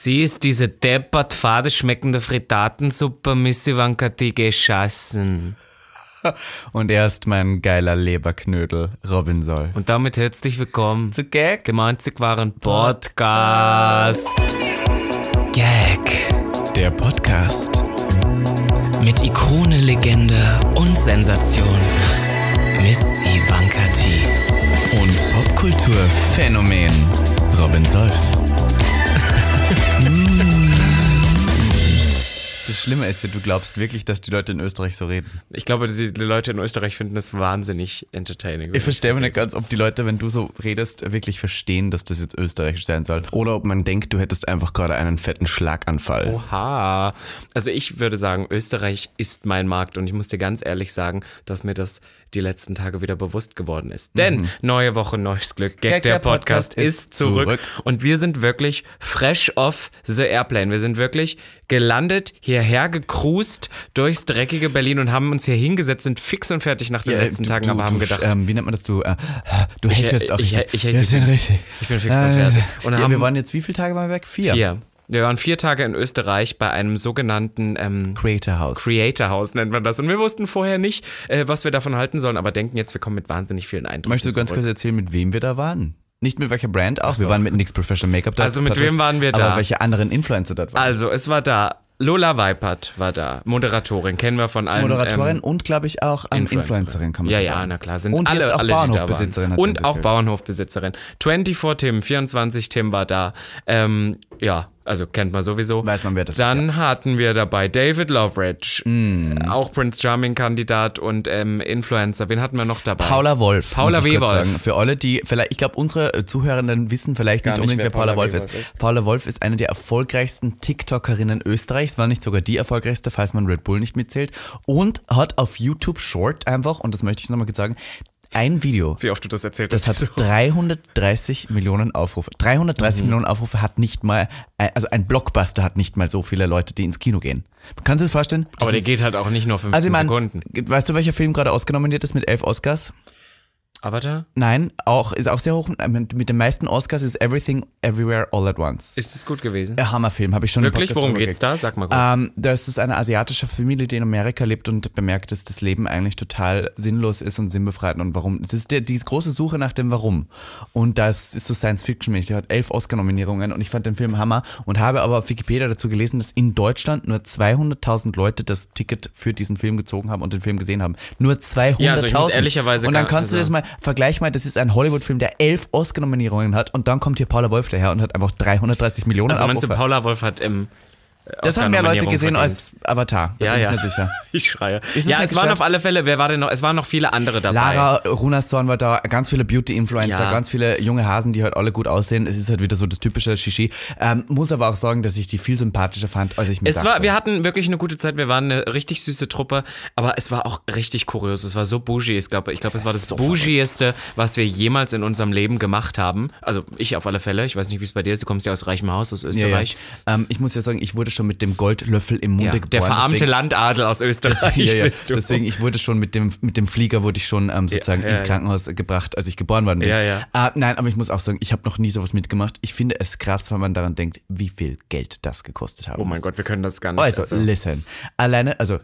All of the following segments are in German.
Sie ist diese deppert fade schmeckende Fritatensuppe, Miss Ivanka, die geschossen. Und er ist mein geiler Leberknödel, Robin Soll. Und damit herzlich willkommen Zu Gag? dem einzig wahren Podcast. Gag. Der Podcast. Mit Ikone, Legende und Sensation. Miss Ivanka T. Und Popkulturphänomen, Robin Solf. Das Schlimme ist ja, du glaubst wirklich, dass die Leute in Österreich so reden. Ich glaube, die, die Leute in Österreich finden das wahnsinnig entertaining. Ich verstehe mir nicht ganz, ob die Leute, wenn du so redest, wirklich verstehen, dass das jetzt österreichisch sein soll. Oder ob man denkt, du hättest einfach gerade einen fetten Schlaganfall. Oha. Also ich würde sagen, Österreich ist mein Markt und ich muss dir ganz ehrlich sagen, dass mir das die letzten Tage wieder bewusst geworden ist. Denn neue Woche, neues Glück. Gag, Gag, der der Podcast, Podcast ist zurück. zurück. Und wir sind wirklich fresh off the airplane. Wir sind wirklich gelandet, hierher gecruised durchs dreckige Berlin und haben uns hier hingesetzt, sind fix und fertig nach den letzten du- Tagen, du, aber haben du, gedacht, Ähm, wie nennt man das? Du, äh, du Ich, äh, auch ich, ich, ich, ja, ich, sind richtig. ich bin fix und fertig. Und ja, haben wir waren jetzt, wie viele Tage wir weg? Vier. vier. Wir waren vier Tage in Österreich bei einem sogenannten ähm, Creator House. Creator House nennt man das. Und wir wussten vorher nicht, äh, was wir davon halten sollen, aber denken jetzt, wir kommen mit wahnsinnig vielen Eindrücken. Möchtest du ganz zurück. kurz erzählen, mit wem wir da waren? Nicht mit welcher Brand auch. Wir waren mit NYX Professional Make-up da. Also mit Podcast, wem waren wir aber da? welche anderen Influencer dort waren? Also, es war da. Lola Weipert war da, Moderatorin, kennen wir von allen. Moderatorin ähm, und, glaube ich, auch ähm, Influencerin, kann man ja, so ja, sagen. na klar, sind Und alle, jetzt auch alle, Bauernhofbesitzerin, Und auch. Bauernhofbesitzerin. 24 Tim, 24 Tim war da. Ähm, ja, also kennt man sowieso. Weiß man, wer das ist, Dann hatten wir dabei David Loveridge, Mm. äh, auch Prince Charming Kandidat und ähm, Influencer. Wen hatten wir noch dabei? Paula Wolf. Paula W. Wolf. Sagen. Für alle, die vielleicht, ich glaube, unsere äh, Zuhörenden wissen vielleicht Gar nicht nicht, unbedingt, wer wer Paula, Paula Wolf ist. Ist. Paula Wolf ist eine der erfolgreichsten TikTokerinnen Österreichs, war nicht sogar die erfolgreichste, falls man Red Bull nicht mitzählt. Und hat auf YouTube Short einfach, und das möchte ich nochmal sagen, ein Video. Wie oft du das erzählt Das hast. hat 330 Millionen Aufrufe. 330 Mhm. Millionen Aufrufe hat nicht mal, äh, also ein Blockbuster hat nicht mal so viele Leute, die ins Kino gehen. Kannst du dir das vorstellen? Das aber der ist- geht halt auch nicht nur 15 also ich mein, Sekunden. weißt du, welcher Film gerade ausgenominiert ist mit elf Oscars? Avatar? Nein, auch, ist auch sehr hoch. äh, Mit mit den meisten Oscars ist Everything Everywhere All at Once. Ist es gut gewesen? Ein Hammerfilm, habe ich schon Wirklich? Worum geht's geredet. da? Sag mal kurz. Ähm, das ist eine asiatische Familie, die in Amerika lebt und bemerkt, dass das Leben eigentlich total sinnlos ist und sinnbefreit und warum. Das ist der, die große Suche nach dem Warum. Und das ist so Science-Fiction-mäßig. Der hat elf Oscar-Nominierungen und ich fand den Film Hammer und habe aber auf Wikipedia dazu gelesen, dass in Deutschland nur 200.000 Leute das Ticket für diesen Film gezogen haben und den Film gesehen haben. Nur 200.000. Ja, also ich muss ehrlicherweise Und dann kannst du also- das mal, vergleich mal, das ist ein Hollywood-Film, der elf Oscar-Nominierungen hat und dann kommt hier Paula Wolf daher und hat einfach 330 Millionen Also meinst du. Paula Wolf hat im Das haben mehr Leute gesehen verdient. als Avatar. Da Ja, bin ja. ich mir sicher. Ich schreie. es ja, es waren auf alle Fälle, wer war denn noch? Es waren noch viele andere dabei. Lara Runarsson war da, ganz viele Beauty-Influencer, Ja. ganz viele junge Hasen, die halt alle gut aussehen. Es ist halt wieder so das typische Shishi. Ähm, muss aber auch sagen, dass ich die viel sympathischer fand, als ich mir Es dachte. war, wir hatten wirklich eine gute Zeit, wir waren eine richtig süße Truppe, aber es war auch richtig kurios. Es war so bougie. Ich glaube, ich, glaub, es war das So bougieste, was wir jemals in unserem Leben gemacht haben. Also ich auf alle Fälle. Ich weiß nicht, wie es bei dir ist. Du kommst ja aus reichem Haus, aus ja, ja. Österreich. Ähm, ich muss ja sagen, ich wurde schon mit dem Goldlöffel im Munde Ja, geboren. der verarmte deswegen, Landadel aus Österreich ja, ja, bist du. Deswegen, ich wurde schon mit dem, mit dem Flieger wurde ich schon ähm, sozusagen ins. Krankenhaus gebracht, als ich geboren worden bin. Ja, ja. Äh, nein, aber ich muss auch sagen, ich habe noch nie sowas mitgemacht. Ich finde es krass, wenn man daran denkt, wie viel Geld das gekostet hat. oh mein Gott, wir können das gar nicht. Also, listen. Alleine, also,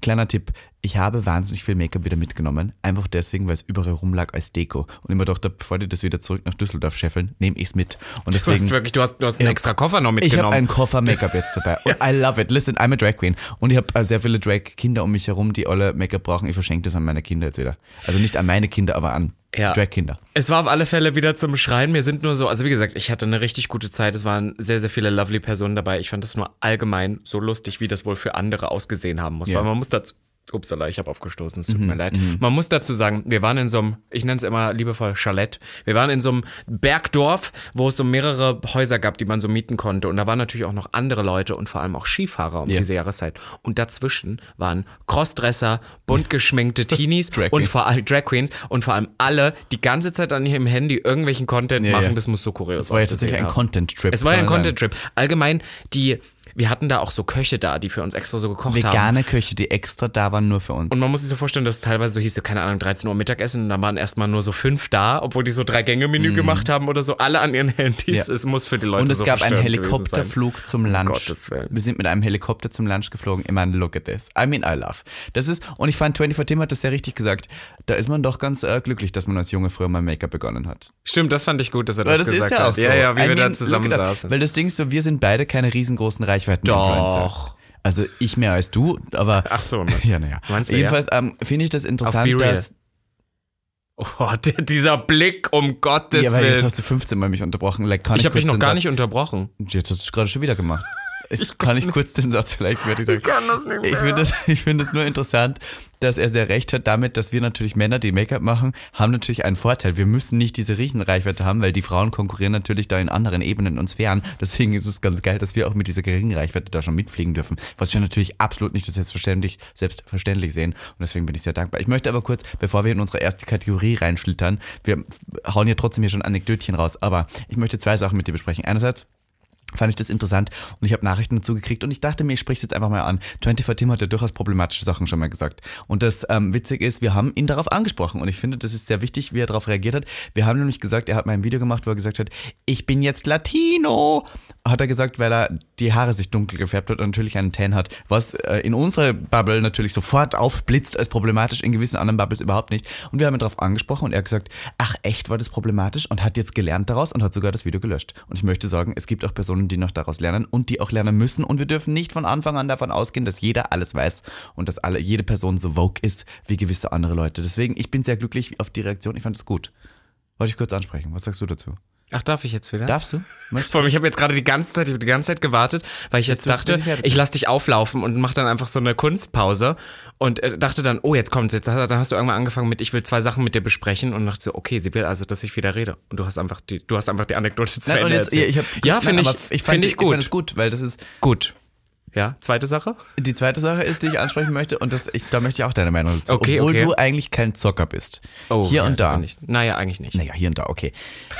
kleiner Tipp. Ich habe wahnsinnig viel Make-up wieder mitgenommen. Einfach deswegen, weil es überall rumlag als Deko. Und immer dachte, bevor die das wieder zurück nach Düsseldorf scheffeln, nehme ich es mit. Und du hast deswegen. wirklich, du hast, du hast einen extra Koffer noch Ich mitgenommen. habe einen Koffer Make-up jetzt dabei. Und I love it. Listen, I'm a Drag Queen. Und ich habe äh, sehr viele Drag-Kinder um mich herum, die alle Make-up brauchen. Ich verschenke das an meine Kinder jetzt wieder. Also nicht an meine Kinder, aber an Ja. Drag-Kinder. Es war auf alle Fälle wieder zum Schreien. Wir sind nur so, also wie gesagt, ich hatte eine richtig gute Zeit. Es waren sehr, sehr viele lovely Personen dabei. Ich fand das nur allgemein so lustig, wie das wohl für andere ausgesehen haben muss. Ja. Weil man muss dazu. Upsala, ich habe aufgestoßen, es tut mir leid. Man muss dazu sagen, wir waren in so einem, ich nenne es immer liebevoll Chalet, wir waren in so einem Bergdorf, wo es so mehrere Häuser gab, die man so mieten konnte. Und da waren natürlich auch noch andere Leute und vor allem auch Skifahrer um Ja. diese Jahreszeit. Und dazwischen waren Crossdresser, bunt geschminkte Teenies Drag und vor allem Drag Queens und vor allem alle die ganze Zeit an ihrem Handy irgendwelchen Content Ja, machen. ja. Das muss so kurios Das war ja tatsächlich ein. Content-Trip. Es war ja ein. Content-Trip. Allgemein, die wir hatten da auch so Köche da, die für uns extra so gekocht Vegane haben. Vegane Köche, die extra da waren, nur für uns. Und man muss sich so vorstellen, dass es teilweise so hieß, so, keine Ahnung, 13 Uhr Mittagessen und da waren erstmal nur so fünf da, obwohl die so drei Gänge-Menü gemacht haben oder so, alle an ihren Handys. Ja. Es muss für die Leute Und es so gab einen Helikopterflug zum Lunch. Gottes Willen. Wir sind mit einem Helikopter zum Lunch geflogen. Ich meine, look at this. I mean, I love. Das ist, und ich fand, 24 Tim hat das sehr richtig gesagt. Da ist man doch ganz äh, glücklich, dass man als Junge früher mal Make-up begonnen hat. Stimmt, das fand ich gut, dass er das, das gesagt ist ja auch hat. so. Ja, ja, wie I wir da mean, zusammen at us. saßen. Weil das Ding ist so, wir sind beide keine riesengroßen Reichweiten. Doch. Also ich mehr als du, aber. Ach so, ne? Ja, naja. Meinst du, Jedenfalls ähm, finde ich das interessant, dass. Oh, der, dieser Blick, um Gottes Ja, jetzt Willen. hast du 15 Mal mich unterbrochen. Like, Ich habe dich noch gar nicht unterbrochen. Jetzt hast du es gerade schon wieder gemacht. Ich, kann ich kurz den Satz vielleicht fertig sagen? kann das nicht Ich finde es ich find nur interessant, dass er sehr recht hat damit, dass wir natürlich Männer, die Make-up machen, haben natürlich einen Vorteil. Wir müssen nicht diese Riesenreichweite haben, weil die Frauen konkurrieren natürlich da in anderen Ebenen uns fern. Deswegen ist es ganz geil, dass wir auch mit dieser geringen Reichweite da schon mitfliegen dürfen. Was wir natürlich absolut nicht als selbstverständlich, selbstverständlich sehen. Und deswegen bin ich sehr dankbar. Ich möchte aber kurz, bevor wir in unsere erste Kategorie reinschlittern, wir hauen ja trotzdem hier schon Anekdötchen raus, aber ich möchte zwei Sachen mit dir besprechen. Einerseits, fand ich das interessant und ich habe Nachrichten dazu gekriegt und ich dachte mir, ich spreche es jetzt einfach mal an. 24 Tim hat ja durchaus problematische Sachen schon mal gesagt. Und das ähm, witzig ist, wir haben ihn darauf angesprochen und ich finde, das ist sehr wichtig, wie er darauf reagiert hat. Wir haben nämlich gesagt, er hat mal ein Video gemacht, wo er gesagt hat, ich bin jetzt Latino. Hat er gesagt, weil er die Haare sich dunkel gefärbt hat und natürlich einen Tan hat, was äh, in unserer Bubble natürlich sofort aufblitzt als problematisch, in gewissen anderen Bubbles überhaupt nicht. Und wir haben ihn darauf angesprochen und er hat gesagt, ach echt war das problematisch und hat jetzt gelernt daraus und hat sogar das Video gelöscht. Und ich möchte sagen, es gibt auch Personen, die noch daraus lernen und die auch lernen müssen und wir dürfen nicht von Anfang an davon ausgehen, dass jeder alles weiß und dass alle, jede Person so vogue ist wie gewisse andere Leute. Deswegen, ich bin sehr glücklich auf die Reaktion, ich fand es gut. Wollte ich kurz ansprechen. Was sagst du dazu? Ach, darf ich jetzt wieder? Darfst du? Möchtest Vor allem, ich habe jetzt gerade die ganze Zeit, ich habe die ganze Zeit gewartet, weil ich jetzt du- dachte, ich lasse dich auflaufen und mach dann einfach so eine Kunstpause und äh, dachte dann, oh, jetzt kommt's, jetzt dann hast du irgendwann angefangen mit, ich will zwei Sachen mit dir besprechen und dachte so, okay, sie will also, dass ich wieder rede und du hast einfach die, du hast einfach die Anekdote zu Nein, Ende jetzt, erzählt. ich hab, ja, finde ich, ich finde ich Ich fand gut, es gut, weil das ist, gut. Ja, zweite Sache? Die zweite Sache ist, die ich ansprechen möchte, und das, ich, da möchte ich auch deine Meinung dazu. Okay, Obwohl okay. du eigentlich kein Zocker bist. hier ja, und da. bin ich- Naja, eigentlich nicht. Naja, hier und da, okay.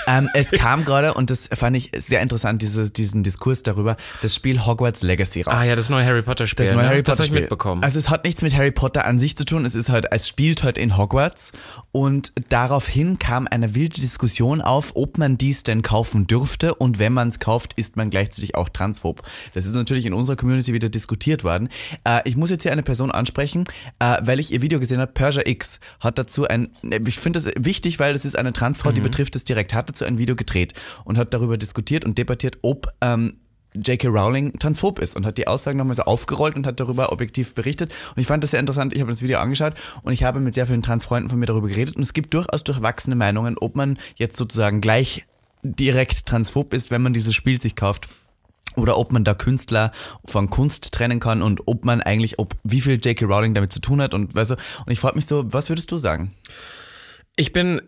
Ähm, es kam gerade, und das fand ich sehr interessant, diese, diesen Diskurs darüber, das Spiel Hogwarts Legacy raus. Ah ja, das neue Harry Potter Spiel. Das neue ne? Harry Potter Das habe ich Spiel. mitbekommen. Also es hat nichts mit Harry Potter an sich zu tun. Es ist halt, es spielt halt in Hogwarts und daraufhin kam eine wilde Diskussion auf, ob man dies denn kaufen dürfte und wenn man es kauft, ist man gleichzeitig auch transphob. Das ist natürlich in unserer Community wieder diskutiert worden. Äh, ich muss jetzt hier eine Person ansprechen, äh, weil ich ihr Video gesehen habe. Persia X hat dazu ein, ich finde das wichtig, weil das ist eine Transfrau, die betrifft es direkt, hat dazu ein Video gedreht und hat darüber diskutiert und debattiert, ob ähm, J.K. Rowling transphob ist und hat die Aussagen nochmal so aufgerollt und hat darüber objektiv berichtet. Und ich fand das sehr interessant. Ich habe das Video angeschaut und ich habe mit sehr vielen Transfreunden von mir darüber geredet. Und es gibt durchaus durchwachsene Meinungen, ob man jetzt sozusagen gleich direkt transphob ist, wenn man dieses Spiel sich kauft. Oder ob man da Künstler von Kunst trennen kann und ob man eigentlich, ob wie viel J.K. Rowling damit zu tun hat und weißt du, und ich frage mich so, was würdest du sagen? Ich bin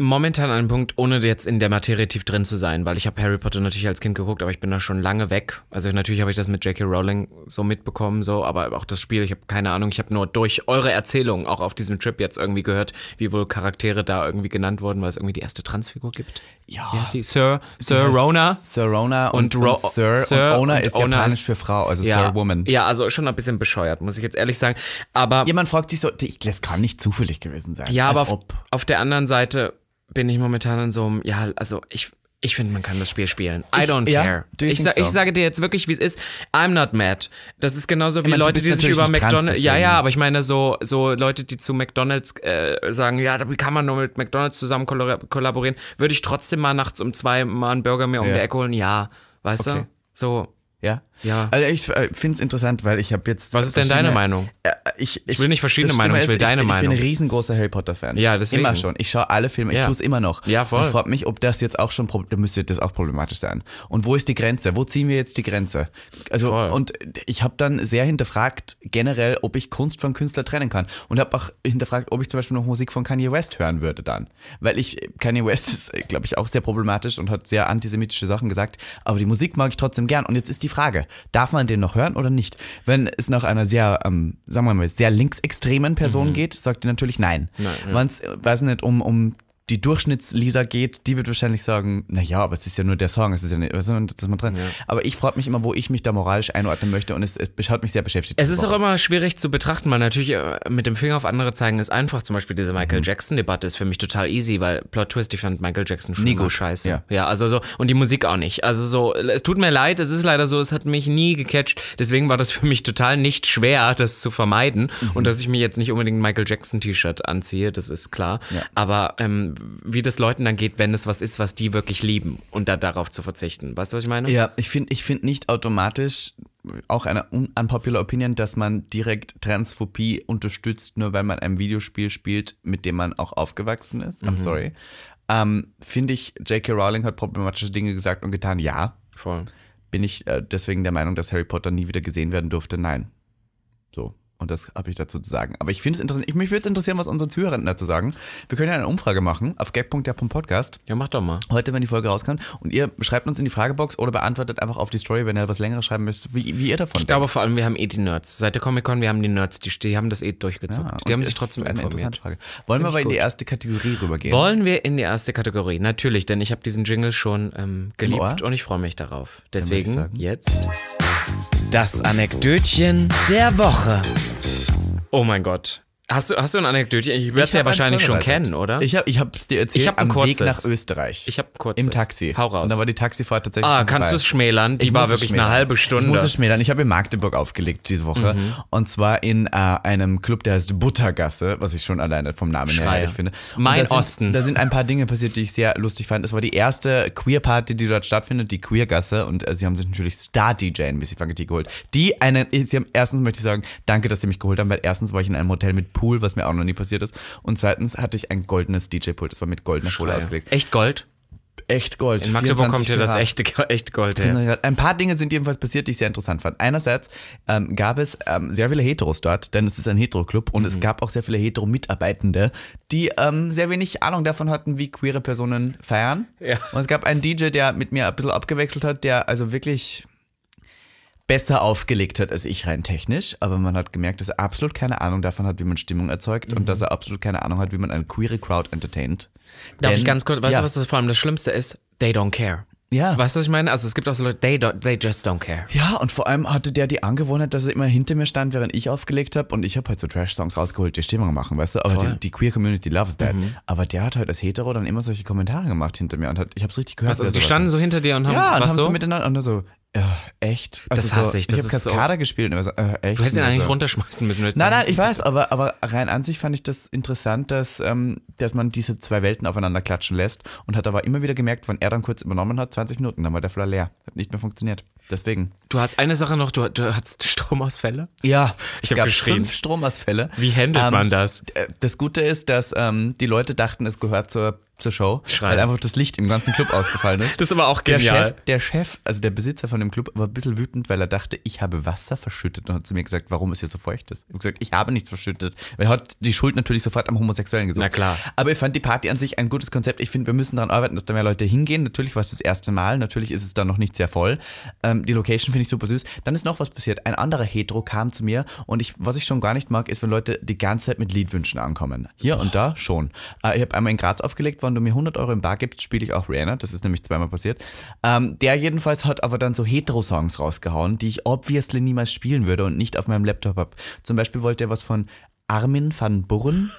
momentan an einem Punkt, ohne jetzt in der Materie tief drin zu sein, weil ich habe Harry Potter natürlich als Kind geguckt, aber ich bin da schon lange weg. Also natürlich habe ich das mit J.K. Rowling so mitbekommen, so, aber auch das Spiel, ich habe keine Ahnung, ich habe nur durch eure Erzählung auch auf diesem Trip jetzt irgendwie gehört, wie wohl Charaktere da irgendwie genannt wurden, weil es irgendwie die erste Transfigur gibt. Ja. Wie heißt die? Sir, Sir Rona. Sir Rona und, Und Ro- und Sir, Sir und Ona ist Ona japanisch ist- für Frau, also Ja, Sir Woman. ja, also schon ein bisschen bescheuert, muss ich jetzt ehrlich sagen. Aber Jemand fragt sich so, ich, das kann nicht zufällig gewesen sein. Ja, aber auf, auf der anderen Seite bin ich momentan in so einem, ja, also ich, ich finde, man kann das Spiel spielen. I Ich- don't ja, care. you Ich, sa ich so? sage dir jetzt wirklich, wie es ist. I'm not mad. Das ist genauso wie meine, Leute, die sich über McDonalds. Ja, ja, aber ich meine so, so Leute, die zu McDonalds äh, sagen, ja, wie kann man nur mit McDonalds zusammen kollabor- kollaborieren? Würde ich trotzdem mal nachts um zwei mal einen Burger mir um Ja. die Ecke holen? Ja, weißt Okay. du? So. Ja? Ja. Also ich äh, finde es interessant, weil ich habe jetzt. Was ist denn deine Meinung? Äh, ich, ich, will nicht verschiedene Meinungen, ich will ist, deine ich, Meinung. Ich bin ein riesengroßer Harry Potter-Fan. Ja, deswegen. Immer schon. Ich schaue alle Filme, ich Ja. tue es immer noch. Ja, voll. Und Ich frage mich, ob das jetzt auch schon, da müsste das auch problematisch sein. Und wo ist die Grenze? Wo ziehen wir jetzt die Grenze? Also, Voll. und ich habe dann sehr hinterfragt, generell, ob ich Kunst von Künstler trennen kann. Und habe auch hinterfragt, ob ich zum Beispiel noch Musik von Kanye West hören würde dann. Weil ich, Kanye West ist, glaube ich, auch sehr problematisch und hat sehr antisemitische Sachen gesagt. Aber die Musik mag ich trotzdem gern. Und jetzt ist die Frage, darf man den noch hören oder nicht? Wenn es nach einer sehr, ähm, sagen wir mal, sehr linksextremen Person geht, sagt die natürlich nein. Mhm. Nein, ja. Wenn es, weiß nicht, um, um die Durchschnittslisa geht, die wird wahrscheinlich sagen, naja, aber es ist ja nur der Song, es ist ja nicht, was ist das mal dran? Aber ich frage mich immer, wo ich mich da moralisch einordnen möchte und es, es hat mich sehr beschäftigt. Es ist auch immer schwierig zu betrachten, weil natürlich äh, mit dem Finger auf andere zeigen ist einfach. Zum Beispiel diese Mhm. Michael Jackson-Debatte ist für mich total easy, weil Plot Twist, ich fand Michael Jackson schon Nie gut. scheiße. Ja. also so, und die Musik auch nicht. Also so, es tut mir leid, es ist leider so, es hat mich nie gecatcht. Deswegen war das für mich total nicht schwer, das zu vermeiden. Mhm. Und dass ich mir jetzt nicht unbedingt ein Michael Jackson-T-Shirt anziehe, das ist klar. Aber ähm, wie das Leuten dann geht, wenn es was ist, was die wirklich lieben und da darauf zu verzichten. Weißt du, was ich meine? Ja, ich finde ich find nicht automatisch auch eine un- unpopular Opinion, dass man direkt Transphobie unterstützt, nur weil man ein Videospiel spielt, mit dem man auch aufgewachsen ist. Mhm. I'm sorry. Ähm, finde ich, J.K. Rowling hat problematische Dinge gesagt und getan. Ja. Voll. Bin ich äh, deswegen der Meinung, dass Harry Potter nie wieder gesehen werden durfte? Nein. So. Und das habe ich dazu zu sagen. Aber ich finde es interessant. Ich, mich würde es interessieren, was unsere Zuhörer dazu sagen. Wir können ja eine Umfrage machen auf gag.der.podcast Ja, mach doch mal. heute, wenn die Folge rauskommt. Und ihr schreibt uns in die Fragebox oder beantwortet einfach auf die Story, wenn ihr was längeres schreiben müsst, wie, wie ihr davon Ich glaube vor allem, wir haben eh die Nerds. Seit der Comic-Con, wir haben die Nerds, die, die haben das eh durchgezogen. die haben sich trotzdem eine informiert. interessante Frage. Wollen wir aber in die erste Kategorie rübergehen? Wollen wir in die erste Kategorie? Natürlich, denn ich habe diesen Jingle schon ähm, geliebt und ich freue mich darauf. Deswegen jetzt das Anekdötchen der Woche. Oh mein Gott. Hast du, hast du ein Anekdötchen? Ich werde es ja wahrscheinlich schon kennen, oder? Ich habe ich hab's dir erzählt Ich hab ein am Weg nach Österreich. Ich hab ein kurzes. Im Taxi. Hau raus. Und da war die Taxifahrt tatsächlich ah, kannst du es schmälern? Die Ich war wirklich eine halbe Ich Stunde. muss es schmälern. Ich habe in Magdeburg aufgelegt diese Woche. Mhm. Und zwar in äh, einem Club, der heißt Buttergasse, was ich schon alleine vom Namen her herrlich finde. Und Mein da sind, Osten. Da sind ein paar Dinge passiert, die ich sehr lustig fand. Es war die erste Queer-Party, die dort stattfindet, die Queergasse. Und äh, sie haben sich natürlich Star-DJ in Missy geholt. Die einen, sie haben, erstens möchte ich sagen, danke, dass sie mich geholt haben, weil erstens war ich in einem Hotel mit Pool, was mir auch noch nie passiert ist. Und zweitens hatte ich ein goldenes DJ-Pult. Das war mit goldener Kohle ausgelegt. Echt Gold? Echt Gold. In Magdeburg 24 kommt hier das echte, echt Gold her. Ein paar Dinge sind jedenfalls passiert, die ich sehr interessant fand. Einerseits ähm, gab es ähm, sehr viele Heteros dort, denn es ist ein Hetero-Club und Mhm. es gab auch sehr viele Hetero-Mitarbeitende, die ähm, sehr wenig Ahnung davon hatten, wie queere Personen feiern. Ja. Und es gab einen DJ, der mit mir ein bisschen abgewechselt hat, der also wirklich besser aufgelegt hat als ich rein technisch, aber man hat gemerkt, dass er absolut keine Ahnung davon hat, wie man Stimmung erzeugt Mhm. und dass er absolut keine Ahnung hat, wie man eine queere Crowd entertaint. Darf Denn- ich ganz kurz, weißt ja. du, was das vor allem das Schlimmste ist? They don't care. Ja. Weißt du, was ich meine? Also es gibt auch so Leute, they, don't, they just don't care. Ja, und vor allem hatte der die Angewohnheit, dass er immer hinter mir stand, während ich aufgelegt habe. Und ich habe halt so Trash-Songs rausgeholt, die Stimmung machen, weißt du? Aber. Mhm. die, die Queer Community loves that. Aber der hat halt als Hetero dann immer solche Kommentare gemacht hinter mir und hat, ich habe es richtig gehört. Also, die standen so hinter dir und haben ja, und was haben so? so miteinander und so, echt? Also Das hasse so, ich, das ich habe so- Kaskade gespielt und so, äh, echt? Du hättest ihn eigentlich so. runterschmeißen müssen. Nein, nein, ich weiß, aber, aber rein an sich fand ich das interessant, dass, ähm, dass man diese zwei Welten aufeinander klatschen lässt und hat aber immer wieder gemerkt, wenn er dann kurz übernommen hat, 20 Minuten, dann war der Floor leer. Hat nicht mehr funktioniert. Deswegen. Du hast eine Sache noch, du, du hattest Stromausfälle? Ja, Ich es hab gab geschrien. fünf Stromausfälle. Wie handelt Ähm, man das? Das Gute ist, dass ähm, die Leute dachten, es gehört zur, zur Show, Schreien. weil einfach das Licht im ganzen Club ausgefallen ist. Das ist aber auch Der genial. Chef, der Chef, also der Besitzer von dem Club, war ein bisschen wütend, weil er dachte, ich habe Wasser verschüttet und hat zu mir gesagt, warum es hier so feucht ist. Ich habe gesagt, ich habe nichts verschüttet. Weil er hat die Schuld natürlich sofort am Homosexuellen gesucht. Na klar. Aber ich fand die Party an sich ein gutes Konzept. Ich finde, wir müssen daran arbeiten, dass da mehr Leute hingehen. Natürlich war es das erste Mal, natürlich ist es da noch nicht sehr voll. Ähm, die Location finde ich super süß. Dann ist noch was passiert. Ein anderer Hetero kam zu mir und ich, was ich schon gar nicht mag, ist, wenn Leute die ganze Zeit mit Liedwünschen ankommen. Hier und da schon. Äh, ich habe einmal in Graz aufgelegt, wenn du mir 100 Euro im Bar gibst, spiele ich auch Rihanna. Das ist nämlich zweimal passiert. Ähm, der jedenfalls hat aber dann so Hetero-Songs rausgehauen, die ich obviously niemals spielen würde und nicht auf meinem Laptop habe. Zum Beispiel wollte er was von Armin van Buren.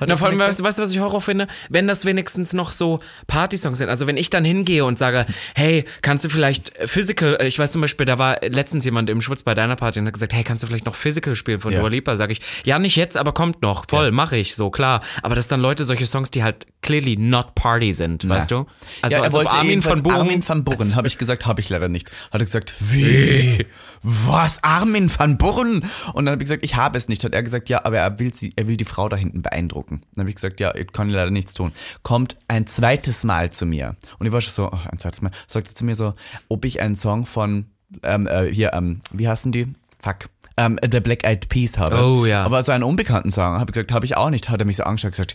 Hat Na, vor allem, weißt, du, was ich Horror finde? Wenn das wenigstens noch so Partysongs sind. Also wenn ich dann hingehe und sage, hey, kannst du vielleicht Physical, äh, ich weiß zum Beispiel, da war letztens jemand im Schwutz bei deiner Party und hat gesagt, hey, kannst du vielleicht noch Physical spielen von Ja. Dua Lipa? Sag ich, ja, nicht jetzt, aber kommt noch. Voll, mach ich, so, klar. Aber dass dann Leute solche Songs, die halt clearly not Party sind, weißt du? Also ja, er als ob Armin von Buren. Armin van Buren, habe ich gesagt, habe ich leider nicht. Hat er gesagt, wie? Was? Armin van Buren? Und dann habe ich gesagt, ich habe es nicht. Hat er gesagt, ja, aber er will, sie, er will die Frau da hinten beeindrucken. Dann habe ich gesagt, ja, ich kann leider nichts tun. Kommt ein zweites Mal zu mir. Und ich war schon so, ach, ein zweites Mal. Sagt er zu mir so, ob ich einen Song von, ähm, äh, hier, ähm, wie heißen die? Fuck. Ähm, der Black Eyed Peas habe. Oh, ja. Aber so einen unbekannten Song, habe ich gesagt, habe ich auch nicht. Hat er mich so angeschaut und gesagt,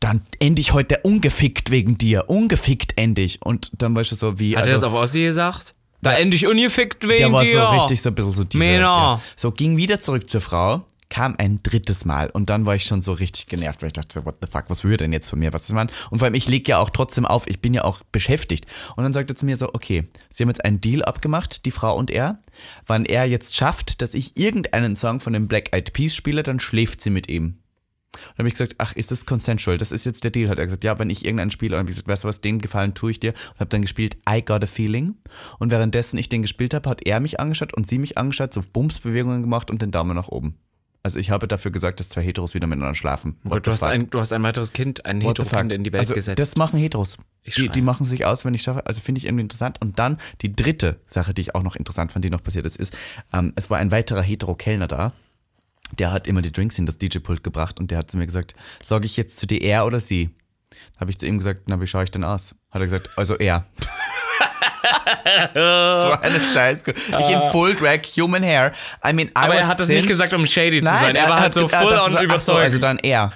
dann end ich heute ungefickt wegen dir. Ungefickt end ich. Und dann war ich schon so wie. Hat er das also, auf Ossi gesagt? Da endlich ungefickt wegen der war dir. so richtig so ein bisschen so dieser, Männer. ja. So, ging wieder zurück zur Frau, kam ein drittes Mal und dann war ich schon so richtig genervt, weil ich dachte, what the fuck, was will er denn jetzt von mir, was ist man? Und vor allem, ich lege ja auch trotzdem auf, ich bin ja auch beschäftigt. Und dann sagt er zu mir so, okay, sie haben jetzt einen Deal abgemacht, die Frau und er. Wann er jetzt schafft, dass ich irgendeinen Song von den Black Eyed Peas spiele, dann schläft sie mit ihm. Und dann habe ich gesagt, ach, ist das consensual? Das ist jetzt der Deal. Hat er gesagt, ja, wenn ich irgendeinen spiele, und habe ich gesagt, weißt du was, den Gefallen tue ich dir. Und habe dann gespielt I Got a Feeling. Und währenddessen ich den gespielt habe, hat er mich angeschaut und sie mich angeschaut, so Bumsbewegungen gemacht und den Daumen nach oben. Also ich habe dafür gesagt, dass zwei Heteros wieder miteinander schlafen. Du, hast ein, du hast ein weiteres Kind, ein Hetero-Kind in die Welt also gesetzt. Das machen Heteros. Die, die, machen sich aus, wenn ich schaffe. Also finde ich irgendwie interessant. Und dann die dritte Sache, die ich auch noch interessant fand, die noch passiert ist, ist, ähm, es war ein weiterer Hetero-Kellner da. Der hat immer die Drinks in das DJ-Pult gebracht und der hat zu mir gesagt, sage ich jetzt zu dir er oder sie? Habe ich zu ihm gesagt, na, wie schaue ich denn aus? Hat er gesagt, also er. so eine Scheiße. Ich in Full Drag, Human Hair. I mean, I Aber er hat das nicht gesagt, um shady Nein, zu sein. Er war halt so full on überzeugt. So, also dann er.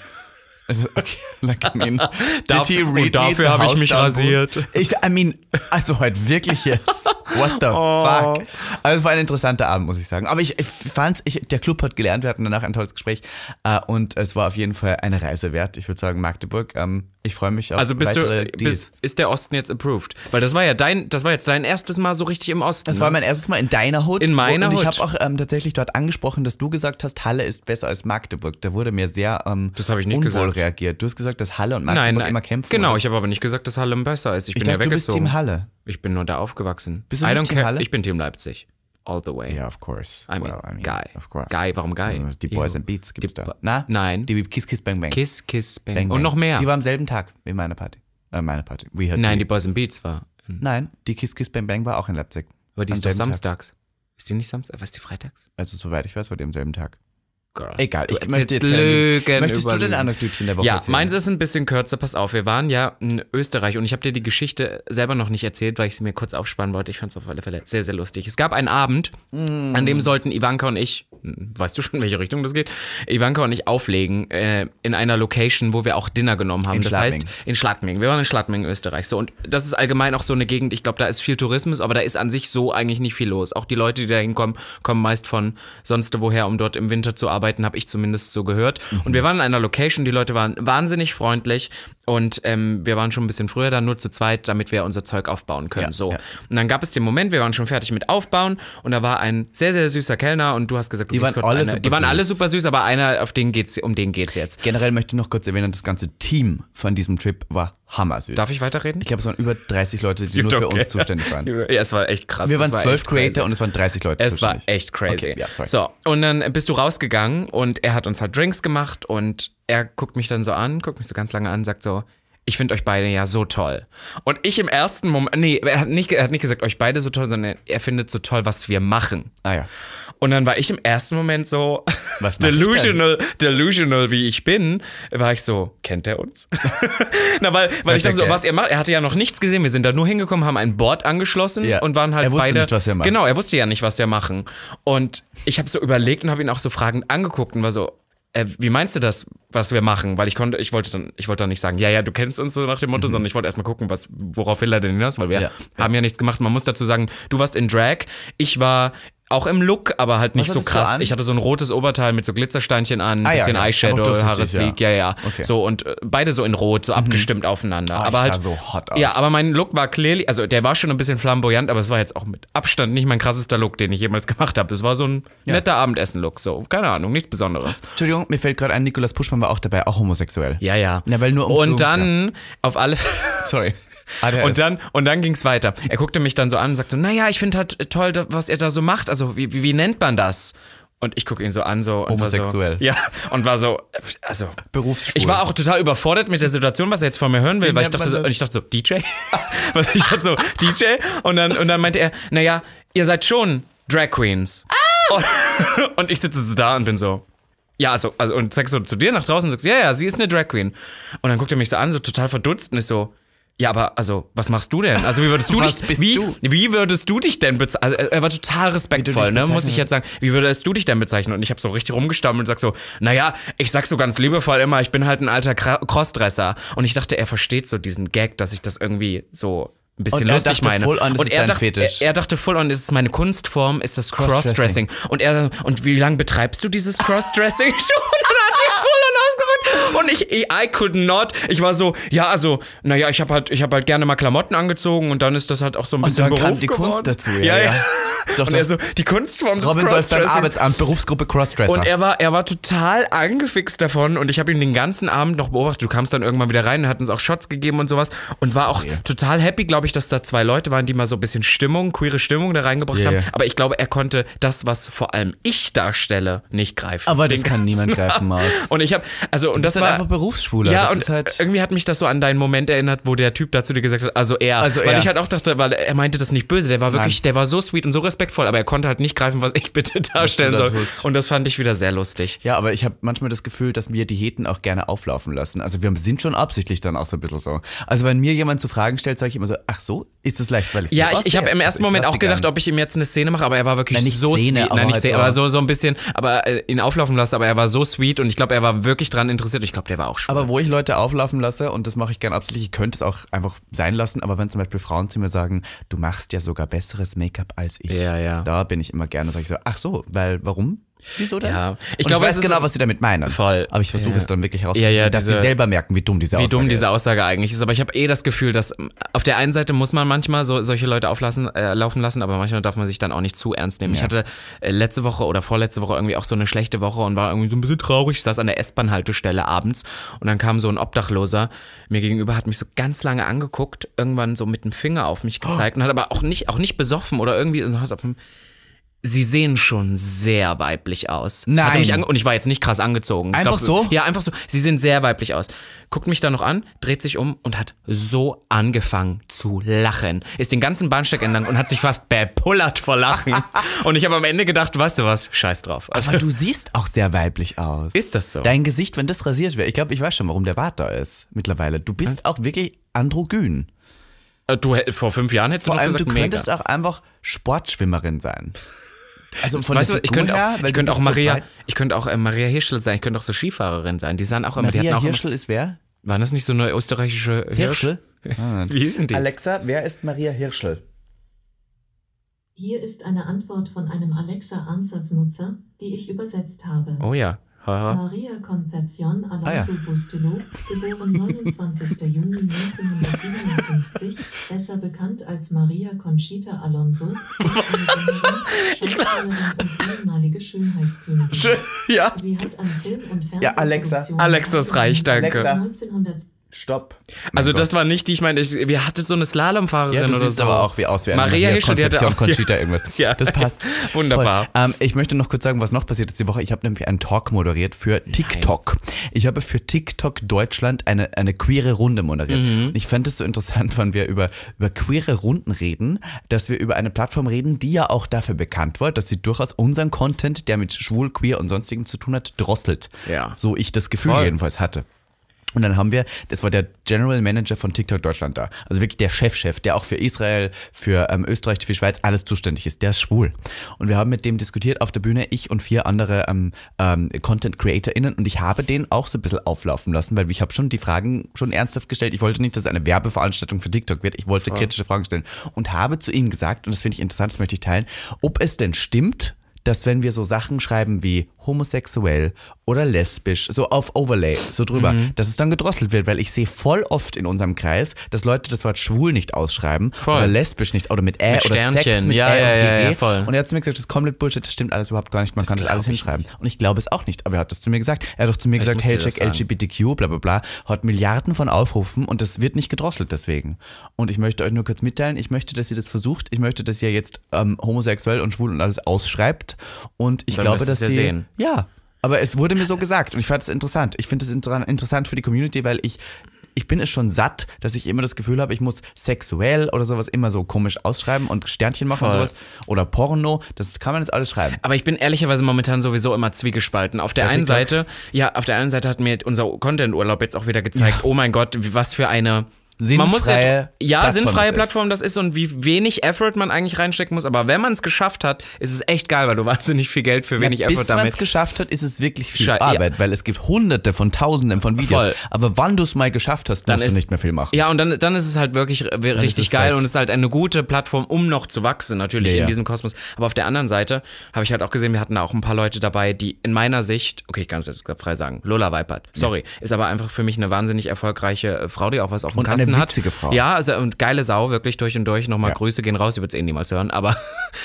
Okay, like, I mean, did dafür habe ich mich rasiert. Ich, I mean, also heute wirklich jetzt. What the oh. fuck? Also es war ein interessanter Abend, muss ich sagen. Aber ich, ich fand, ich, der Club hat gelernt, wir hatten danach ein tolles Gespräch äh, und es war auf jeden Fall eine Reise wert. Ich würde sagen, Magdeburg. Ähm, ich freue mich auf also bist weitere du, bist, ist der Osten jetzt approved? Weil das war ja dein, das war jetzt dein erstes Mal so richtig im Osten. Das ne? war mein erstes Mal in deiner Hut. In meiner und. Und ich habe auch ähm, tatsächlich dort angesprochen, dass du gesagt hast, Halle ist besser als Magdeburg. Da wurde mir sehr ähm, das ich nicht unwohl gesagt. Reagiert. Du hast gesagt, dass Halle und Magdeburg nein, nein. immer kämpfen. Genau, ich habe aber nicht gesagt, dass Halle besser ist. Ich, ich bin dachte, ja du bist weggezogen. Team Halle. Ich bin nur da aufgewachsen. Bist du nicht Team care. Halle? Ich bin Team Leipzig. All the way. Ja, yeah, of course. I mean, well, I mean, Guy. Of course. Guy, warum Guy? Die Boys and Beats gibt's Die da. Na? Nein. Die Kiss Kiss Bang Bang. Kiss, Kiss, Bang. Bang, Bang. Und noch mehr. Die war am selben Tag wie meine Party. Äh, meine Party. We had Nein, tea. die Boys and Beats war. Nein, die Kiss Kiss Bang Bang war auch in Leipzig. Aber die Am ist doch selben Tag. samstags. Ist die nicht samstags? Was ist die freitags? Also soweit ich weiß, war die am selben Tag. Girl. Egal, ich möchte jetzt Lügen Möchtest du denn. Anekdötchen der Woche Ja, erzählen? meins ist ein bisschen kürzer. Pass auf, wir waren ja in Österreich und ich habe dir die Geschichte selber noch nicht erzählt, weil ich sie mir kurz aufsparen wollte. Ich fand es auf alle Fälle sehr, sehr lustig. Es gab einen Abend, Mm. an dem sollten Ivanka und ich, hm, weißt du schon, in welche Richtung das geht? Ivanka und ich auflegen äh, in einer Location, wo wir auch Dinner genommen haben. In das Schladming. heißt, in Schladming. Wir waren in Schladming, Österreich. So, und das ist allgemein auch so eine Gegend, ich glaube, da ist viel Tourismus, aber da ist an sich so eigentlich nicht viel los. Auch die Leute, die da hinkommen, kommen meist von sonst woher, um dort im Winter zu arbeiten, habe ich zumindest so gehört. Und wir waren in einer Location, die Leute waren wahnsinnig freundlich und ähm, wir waren schon ein bisschen früher da, nur zu zweit, damit wir unser Zeug aufbauen können. Ja, so. ja. Und dann gab es den Moment, wir waren schon fertig mit Aufbauen und da war ein sehr, sehr süßer Kellner und du hast gesagt, du Die waren kurz alle eine, super Die waren alle süß. super süß, aber einer, auf den geht's, um den geht's jetzt. Generell möchte ich noch kurz erwähnen, das ganze Team von diesem Trip war hammersüß. Darf ich weiterreden? Ich glaube, es waren über 30 Leute, die nur für uns zuständig waren. Ja, es war echt krass. Wir waren war zwölf crazy. Creator und es waren 30 Leute Es war echt crazy. Okay, ja, sorry. so, und dann bist du rausgegangen und er hat uns halt Drinks gemacht und er guckt mich dann so an, guckt mich so ganz lange an, sagt so, ich finde euch beide ja so toll. Und ich im ersten Moment, nee, er hat, nicht, er hat nicht gesagt, euch beide so toll, sondern er findet so toll, was wir machen. Ah ja. Und dann war ich im ersten Moment so Was delusional, delusional wie ich bin, war ich so, kennt er uns? Na, weil, weil ich dachte so, er- was er macht, er hatte ja noch nichts gesehen. Wir sind da nur hingekommen, haben ein Board angeschlossen Ja. und waren halt Er wusste beide. nicht, was wir machen. Genau, er wusste ja nicht, was wir machen. Und ich habe so überlegt und habe ihn auch so fragend angeguckt und war so, äh, wie meinst du das, was wir machen? Weil ich konnte, ich wollte dann, ich wollte dann nicht sagen, ja, ja, du kennst uns so nach dem Motto, sondern ich wollte erstmal gucken, was, worauf will er denn hinaus, weil wir Mhm. Ja, haben ja nichts gemacht. Man muss dazu sagen, du warst in Drag, ich war auch im Look, aber halt nicht so krass. Ich hatte so ein rotes Oberteil mit so Glitzersteinchen an, Ah, ja, bisschen ja. Aber Eyeshadow, durchsichtig, Haaresleek, ja, ja. Okay. So und äh, beide so in Rot, so abgestimmt aufeinander. Ich aber sah halt so hot aus. Ja, aber mein Look war clearly, also der war schon ein bisschen flamboyant, aber es war jetzt auch mit Abstand nicht mein krassester Look, den ich jemals gemacht habe. Es war so ein netter Abendessen-Look, so keine Ahnung, nichts Besonderes. Entschuldigung, mir fällt gerade ein, Nikolas Puschmann war auch dabei, auch homosexuell. Ja, ja. Ja, weil nur um und zu- dann auf alle Sorry. ADHS. Und dann, und dann ging es weiter. Er guckte mich dann so an und sagte, naja, ich finde halt toll, da- was er da so macht. Also, wie, wie, nennt man das? Und ich gucke ihn so an, so. Und Homosexuell. War so, ja, und war so, also. Berufsschwul. Ich war auch total überfordert mit der Situation, was er jetzt von mir hören will, Wie weil ich dachte, so, und ich dachte so, DJ? Was ich dachte so, DJ? Und dann, und dann meinte er, naja, ihr seid schon Drag Queens. Und, und ich sitze so da und bin so, ja, also, also und zeigst so zu dir nach draußen und sagst, ja, ja, sie ist eine Drag Queen. Und dann guckt er mich so an, so total verdutzt und ist so, ja, aber also, was machst du denn? Also, wie würdest du dich, wie, du? wie würdest du dich denn bezeichnen? Also, er war total respektvoll, ne, muss ich jetzt sagen. Wie würdest du dich denn bezeichnen? Und ich habe so richtig rumgestammelt und sag so, naja, ich sag so ganz liebevoll immer, ich bin halt ein alter Crossdresser. Und ich dachte, er versteht so diesen Gag, dass ich das irgendwie so ein bisschen Und er lustig dachte meine. on, und er dachte. Er, er dachte full on, ist es meine Kunstform, ist das Crossdressing. Und er, und wie lange betreibst du dieses Crossdressing schon? Und ich, I could not. Ich war so, ja, also, naja, ich habe halt, ich habe halt gerne mal Klamotten angezogen und dann ist das halt auch so ein bisschen dann Beruf kam die geworden. Kunst dazu, ja, Ja, ja. ja. Doch, und er so, die Kunstform des Robin soll dein Crossdressing. Arbeitsamt, Berufsgruppe Crossdresser. Und er war, er war total angefixt davon und ich habe ihn den ganzen Abend noch beobachtet. Du kamst dann irgendwann wieder rein, er hat uns auch Shots gegeben und sowas und war auch total happy, glaube ich, dass da zwei Leute waren, die mal so ein bisschen Stimmung, queere Stimmung da reingebracht Ja, haben. Aber ich glaube, er konnte das, was vor allem ich darstelle, nicht greifen. Aber das Den kann niemand greifen. Maus. Und ich habe, also und das das ist war einfach Berufsschwuler. ja, das und halt, irgendwie hat mich das so an deinen Moment erinnert, wo der Typ dazu dir gesagt hat, also er. Also weil er. ich halt auch dachte, weil er meinte das nicht böse, der war wirklich, der war so sweet und so respektvoll, aber er konnte halt nicht greifen, was ich bitte darstellen da soll. tust. Und das fand ich wieder sehr lustig. Ja, aber ich habe manchmal das Gefühl, dass wir Diäten auch gerne auflaufen lassen. Also wir sind schon absichtlich dann auch so ein bisschen so. Also wenn mir jemand so Fragen stellt, sage ich immer so, ach so, ist das leicht, weil ich Ja, ich, ich habe im ersten Also Moment auch gedacht, ob ich ihm jetzt eine Szene mache, aber er war wirklich Nein, nicht so Szene, sweet. aber Nein, nicht halt Szene, so- aber so, so ein bisschen, aber äh, ihn auflaufen lassen, aber er war so sweet und ich glaube, er war wirklich dran interessiert. Ich glaube, der war auch schwul. Aber wo ich Leute auflaufen lasse, und das mache ich gern absichtlich, ich könnte es auch einfach sein lassen, aber wenn zum Beispiel Frauen zu mir sagen, du machst ja sogar besseres Make-up als ich, Ja, ja. da bin ich immer gerne, sage ich so, ach so, weil, warum? Wieso denn? Ja, ich glaube, ich weiß ist- genau, was sie damit meinen. Voll. Aber ich versuche Ja. es dann wirklich Ja, herauszufinden, ja, dass diese- sie selber merken, wie dumm diese wie Aussage dumm diese ist. Aussage eigentlich ist. Aber ich habe eh das Gefühl, dass ähm, auf der einen Seite muss man manchmal so solche Leute auflassen, äh, laufen lassen, aber manchmal darf man sich dann auch nicht zu ernst nehmen. Ich Ja. hatte äh, letzte Woche oder vorletzte Woche irgendwie auch so eine schlechte Woche und war irgendwie so ein bisschen traurig. Ich saß an der S-Bahn-Haltestelle abends und dann kam so ein Obdachloser mir gegenüber, hat mich so ganz lange angeguckt, irgendwann so mit dem Finger auf mich gezeigt und hat aber auch nicht, auch nicht besoffen oder irgendwie und hat auf dem Sie sehen schon sehr weiblich aus. Nein. Und ich war jetzt nicht krass angezogen. Einfach so? Ja, einfach so. Sie sehen sehr weiblich aus. Guckt mich dann noch an, dreht sich um und hat so angefangen zu lachen. Ist den ganzen Bahnsteig entlang und hat sich fast bepullert vor Lachen. und ich habe am Ende gedacht, weißt du was, scheiß drauf. Also, Aber du siehst auch sehr weiblich aus. ist das so? Dein Gesicht, wenn das rasiert wäre, ich glaube, ich weiß schon, warum der Bart da ist mittlerweile. Du bist auch wirklich androgyn. Äh, du, vor fünf Jahren hättest Vor du noch allem, gesagt, du mega. könntest auch einfach Sportschwimmerin sein. Also von Weißt du, der ich Figur könnte her, auch, weil ich du könnte auch so Maria, breit- ich könnte auch äh, Maria Hirschel sein, ich könnte auch so Skifahrerin sein. Die sahen auch immer, die Maria hatten auch Hirschel ist wer? immer, waren das nicht so eine österreichische Hirsch? Hirschel? Ah. Wie hießen die? Alexa, wer ist Maria Hirschel? Hier ist eine Antwort von einem Alexa Answers Nutzer, die ich übersetzt habe. Oh ja. Ha, ha. Maria Concepcion Ah, Alonso Bustelo, geboren 29. Juni 1957, besser bekannt als Maria Conchita Alonso, ist eine Sängerin, Schauspielerin und ehemalige Schönheitskönigin. Ja. Sie hat an Film- und Ja, Alexa. Fernsehproduktionen Alexa, das reicht, danke. Alexa. 1900 Stopp. Also Mein das Gott. war nicht die, ich meine, ich, wir hatten so eine Slalomfahrerin Ja, du oder siehst so. aber auch wie aus wie eine Maria Hirschel, die hatte auch- Conchita irgendwas. Ja. Das passt. Wunderbar. Ähm, ich möchte noch kurz sagen, was noch passiert ist die Woche. Ich habe nämlich einen Talk moderiert für TikTok. Ich habe für TikTok Deutschland eine, eine queere Runde moderiert. Mhm. Und ich fand es so interessant, wenn wir über, über queere Runden reden, dass wir über eine Plattform reden, die ja auch dafür bekannt war, dass sie durchaus unseren Content, der mit schwul, queer und sonstigem zu tun hat, drosselt. Ja. So ich das Gefühl Voll. jedenfalls hatte. Und dann haben wir, das war der General Manager von TikTok Deutschland da. Also wirklich der Chefchef, der auch für Israel, für ähm, Österreich, für die Schweiz alles zuständig ist. Der ist schwul. Und wir haben mit dem diskutiert auf der Bühne, ich und vier andere ähm, ähm, Content CreatorInnen. Und ich habe den auch so ein bisschen auflaufen lassen, weil ich habe schon die Fragen schon ernsthaft gestellt. Ich wollte nicht, dass es eine Werbeveranstaltung für TikTok wird. Ich wollte kritische Fragen stellen. Und habe zu ihm gesagt, und das finde ich interessant, das möchte ich teilen, ob es denn stimmt, dass wenn wir so Sachen schreiben wie homosexuell oder lesbisch, so auf Overlay, so drüber, Mhm. dass es dann gedrosselt wird, weil ich sehe voll oft in unserem Kreis, dass Leute das Wort schwul nicht ausschreiben Voll. oder lesbisch nicht oder mit Ä Mit oder Sex Sternchen. mit Ja, Ä ja, und ja, GG. ja, voll. Und er hat zu mir gesagt, das ist komplett Bullshit, das stimmt alles überhaupt gar nicht, man kann das alles hinschreiben. Und ich glaube es auch nicht, aber er hat das zu mir gesagt. Er hat doch zu mir gesagt, musst du hey, das check. LGBTQ, bla bla bla, hat Milliarden von Aufrufen und das wird nicht gedrosselt deswegen. Und ich möchte euch nur kurz mitteilen, ich möchte, dass ihr das versucht, ich möchte, dass ihr jetzt ähm, homosexuell und schwul und alles ausschreibt und ich Dann glaube, dass die... sehen. Ja, aber es wurde mir so gesagt und ich fand es interessant. Ich finde es inter interessant für die Community, weil ich ich bin es schon satt, dass ich immer das Gefühl habe, ich muss sexuell oder sowas immer so komisch ausschreiben und Sternchen machen und Voll. sowas. Oder Porno, das kann man jetzt alles schreiben. Aber ich bin ehrlicherweise momentan sowieso immer zwiegespalten. Auf der Bei einen TikTok? Seite, ja, auf der einen Seite hat mir unser Content-Urlaub jetzt auch wieder gezeigt, oh mein Gott, was für eine sinnfreie man muss ja, ja Plattform sinnfreie. Plattform das ist und wie wenig Effort man eigentlich reinstecken muss. Aber wenn man es geschafft hat, ist es echt geil, weil du wahnsinnig viel Geld für wenig ja, Effort bis man damit. es geschafft hat, ist es wirklich viel Sche- ja. Arbeit, weil es gibt hunderte von tausenden von Videos. Voll. Aber wann du es mal geschafft hast, musst ist- du nicht mehr viel machen. Ja, und dann, dann ist es halt wirklich äh, richtig geil halt- und es ist halt eine gute Plattform, um noch zu wachsen, natürlich Ja, in ja. diesem Kosmos. Aber auf der anderen Seite habe ich halt auch gesehen, wir hatten da auch ein paar Leute dabei, die in meiner Sicht, okay, ich kann es jetzt frei sagen, Lola Weipert, sorry, ist aber einfach für mich eine wahnsinnig erfolgreiche äh, Frau, die auch was auf dem Und eine Kasten hat. Frau. Ja, also und geile Sau, wirklich durch und durch. Nochmal Ja. Grüße gehen raus, die wird es eh niemals hören, aber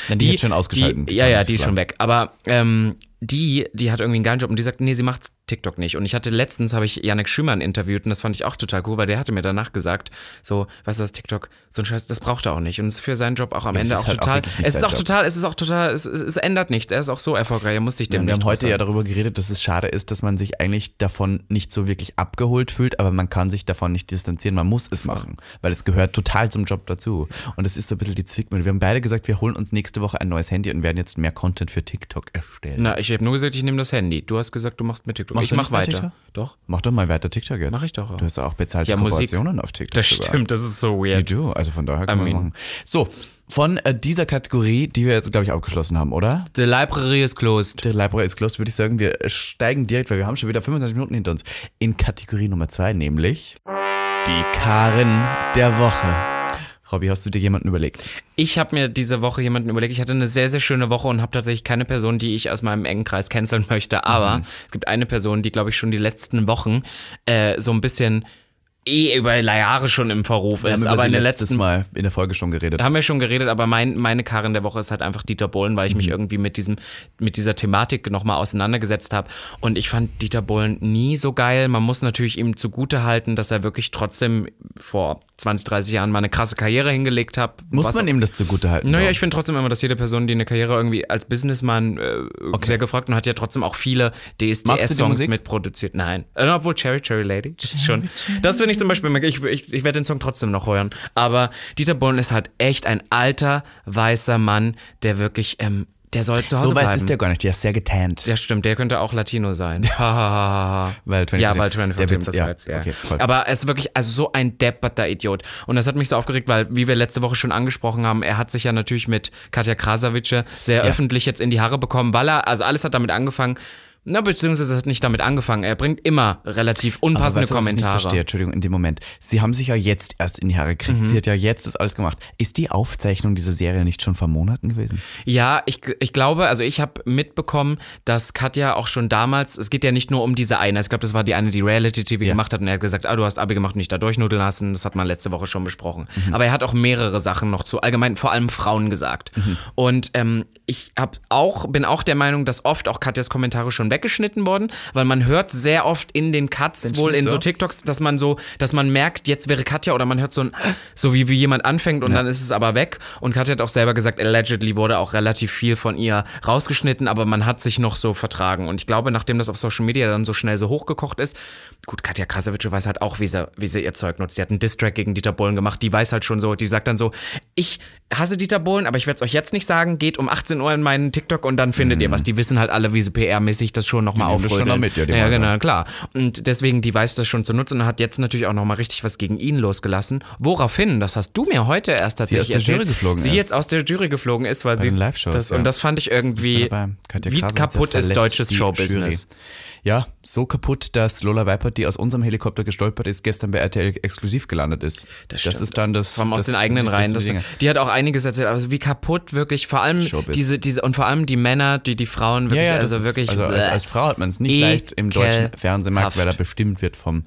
Nein, die hat schon ausgeschaltet, Die, ja, ja, die ist schon weg. Aber ähm, die, die hat irgendwie einen geilen Job und die sagt, nee, sie macht TikTok nicht. Und ich hatte letztens, habe ich Janek Schümann interviewt und das fand ich auch total cool, weil der hatte mir danach gesagt, so, was ist das TikTok, so ein Scheiß, das braucht er auch nicht. Und es ist für seinen Job auch am Ja, es Ende auch halt auch total, wirklich nicht es ist sein auch total, es ist auch total, es, es, es ändert nichts. Er ist auch so erfolgreich, er muss sich dem wir nicht haben heute ja äußern. darüber geredet, dass es schade ist, dass man sich eigentlich davon nicht so wirklich abgeholt fühlt, aber man kann sich davon nicht distanzieren. Man muss es machen, weil es gehört total zum Job dazu. Und es ist so ein bisschen die Zwickmühle. Wir haben beide gesagt, wir holen uns nächste Woche ein neues Handy und werden jetzt mehr Content für TikTok erstellen. Na, ich habe nur gesagt, ich nehme das Handy. Du hast gesagt, du machst mit TikTok. Machst ich du mach nicht mehr weiter. TikTok? Doch. Mach doch mal weiter TikTok jetzt. Mach ich doch auch. Du hast auch bezahlte Ja, Musik. Kooperationen auf TikTok. Das sogar. stimmt, das ist so You weird. do. Also von daher kann I man mean. machen. So, von äh, dieser Kategorie, die wir jetzt, glaube ich, abgeschlossen haben, oder? The library is closed. Der Library ist closed, würde ich sagen, wir steigen direkt, weil wir haben schon wieder 25 Minuten hinter uns, in Kategorie Nummer zwei, nämlich die Karen der Woche. Robby, hast du dir jemanden überlegt? Ich habe mir diese Woche jemanden überlegt. Ich hatte eine sehr, sehr schöne Woche und habe tatsächlich keine Person, die ich aus meinem engen Kreis canceln möchte. Aber es gibt eine Person, die, glaube ich, schon die letzten Wochen äh, so ein bisschen eh über Jahre schon im Verruf ist. über aber in letztes letzten Mal in der Folge schon geredet. haben wir schon geredet, aber mein, meine Karin der Woche ist halt einfach Dieter Bohlen, weil ich mich irgendwie mit diesem, mit dieser Thematik nochmal auseinandergesetzt habe. Und ich fand Dieter Bohlen nie so geil. Man muss natürlich ihm zugute halten, dass er wirklich trotzdem vor 20, 30 Jahren mal eine krasse Karriere hingelegt hat. Muss was man ihm das zugute halten? naja, ich finde trotzdem immer, dass jede Person, die eine Karriere irgendwie als Businessman äh, sehr gefragt und hat ja trotzdem auch viele DSDS-Songs mitproduziert. Nein. Äh, obwohl Cherry Cherry Lady. Das ist schon. Das finde ich zum Beispiel, ich, ich, ich werde den Song trotzdem noch hören. Aber Dieter Bohlen ist halt echt ein alter, weißer Mann, der wirklich, ähm, der soll zu Hause so weiß bleiben. ist der gar nicht, der ist sehr getannt. Ja, stimmt, der könnte auch Latino sein. Weil 24 ja, weil 24 der Tim, Witz, das ja, jetzt, ja. okay. Aber er ist wirklich, also so ein depperter Idiot. Und das hat mich so aufgeregt, weil, wie wir letzte Woche schon angesprochen haben, er hat sich ja natürlich mit Katja Krasavice sehr öffentlich jetzt in die Haare bekommen, weil er, also alles hat damit angefangen, na, beziehungsweise es hat nicht damit angefangen. Er bringt immer relativ Aber unpassende weißt du, was Ich Kommentare. verstehe, Entschuldigung, in dem Moment. Sie haben sich ja jetzt erst in die Haare gekriegt. Mhm. Sie hat ja jetzt das alles gemacht. Ist die Aufzeichnung dieser Serie nicht schon vor Monaten gewesen? Ja, ich, ich glaube, also ich habe mitbekommen, dass Katja auch schon damals, es geht ja nicht nur um diese eine, ich glaube, das war die eine, die Reality-TV gemacht hat und er hat gesagt, ah, du hast Abi gemacht und nicht da durchnudeln lassen, das hat man letzte Woche schon besprochen. Aber er hat auch mehrere Sachen noch zu allgemein, vor allem Frauen gesagt. Und ähm, ich hab auch, bin auch der Meinung, dass oft auch Katjas Kommentare schon weggeschnitten wurden, weil man hört sehr oft in den Cuts, wohl in Schnitt so so? TikToks, dass man so, dass man merkt, jetzt wäre Katja oder man hört so ein, so wie, wie jemand anfängt und dann ist es aber weg. Und Katja hat auch selber gesagt, allegedly wurde auch relativ viel von ihr rausgeschnitten, aber man hat sich noch so vertragen. Und ich glaube, nachdem das auf Social Media dann so schnell so hochgekocht ist, gut, Katja Krasavitsche weiß halt auch, wie sie, wie sie ihr Zeug nutzt. Sie hat einen Distrack gegen Dieter Bohlen gemacht, die weiß halt schon so, die sagt dann so, ich hasse Dieter Bohlen, aber ich werde es euch jetzt nicht sagen, geht um 18 Uhr in meinen TikTok und dann findet ihr was. Die wissen halt alle, wie sie PR-mäßig das schon nochmal das schon aufrödeln. noch mit, ja, ja, genau, klar. Und deswegen, die weiß das schon zu nutzen und hat jetzt natürlich auch nochmal richtig was gegen ihn losgelassen. Woraufhin, das hast du mir heute erst tatsächlich aus der erzählt, Jury geflogen sie ist. jetzt aus der Jury geflogen ist, weil sie das, ja. und das fand ich irgendwie, Ich wie kaputt ist deutsches Showbusiness. Ja, so kaputt, dass Lola Weipert, die aus unserem Helikopter gestolpert ist, gestern bei RTL exklusiv gelandet ist. Das Das ist dann das. Vor allem aus das, den eigenen das Reihen. Das, die hat auch einiges erzählt. Also wie kaputt wirklich, vor allem Showbiz. diese, diese, und vor allem die Männer, die die Frauen wirklich, Ja, das also wirklich. also als, bleh. Als Frau hat man es nicht leicht im deutschen. Fernsehmarkt, weil er bestimmt wird vom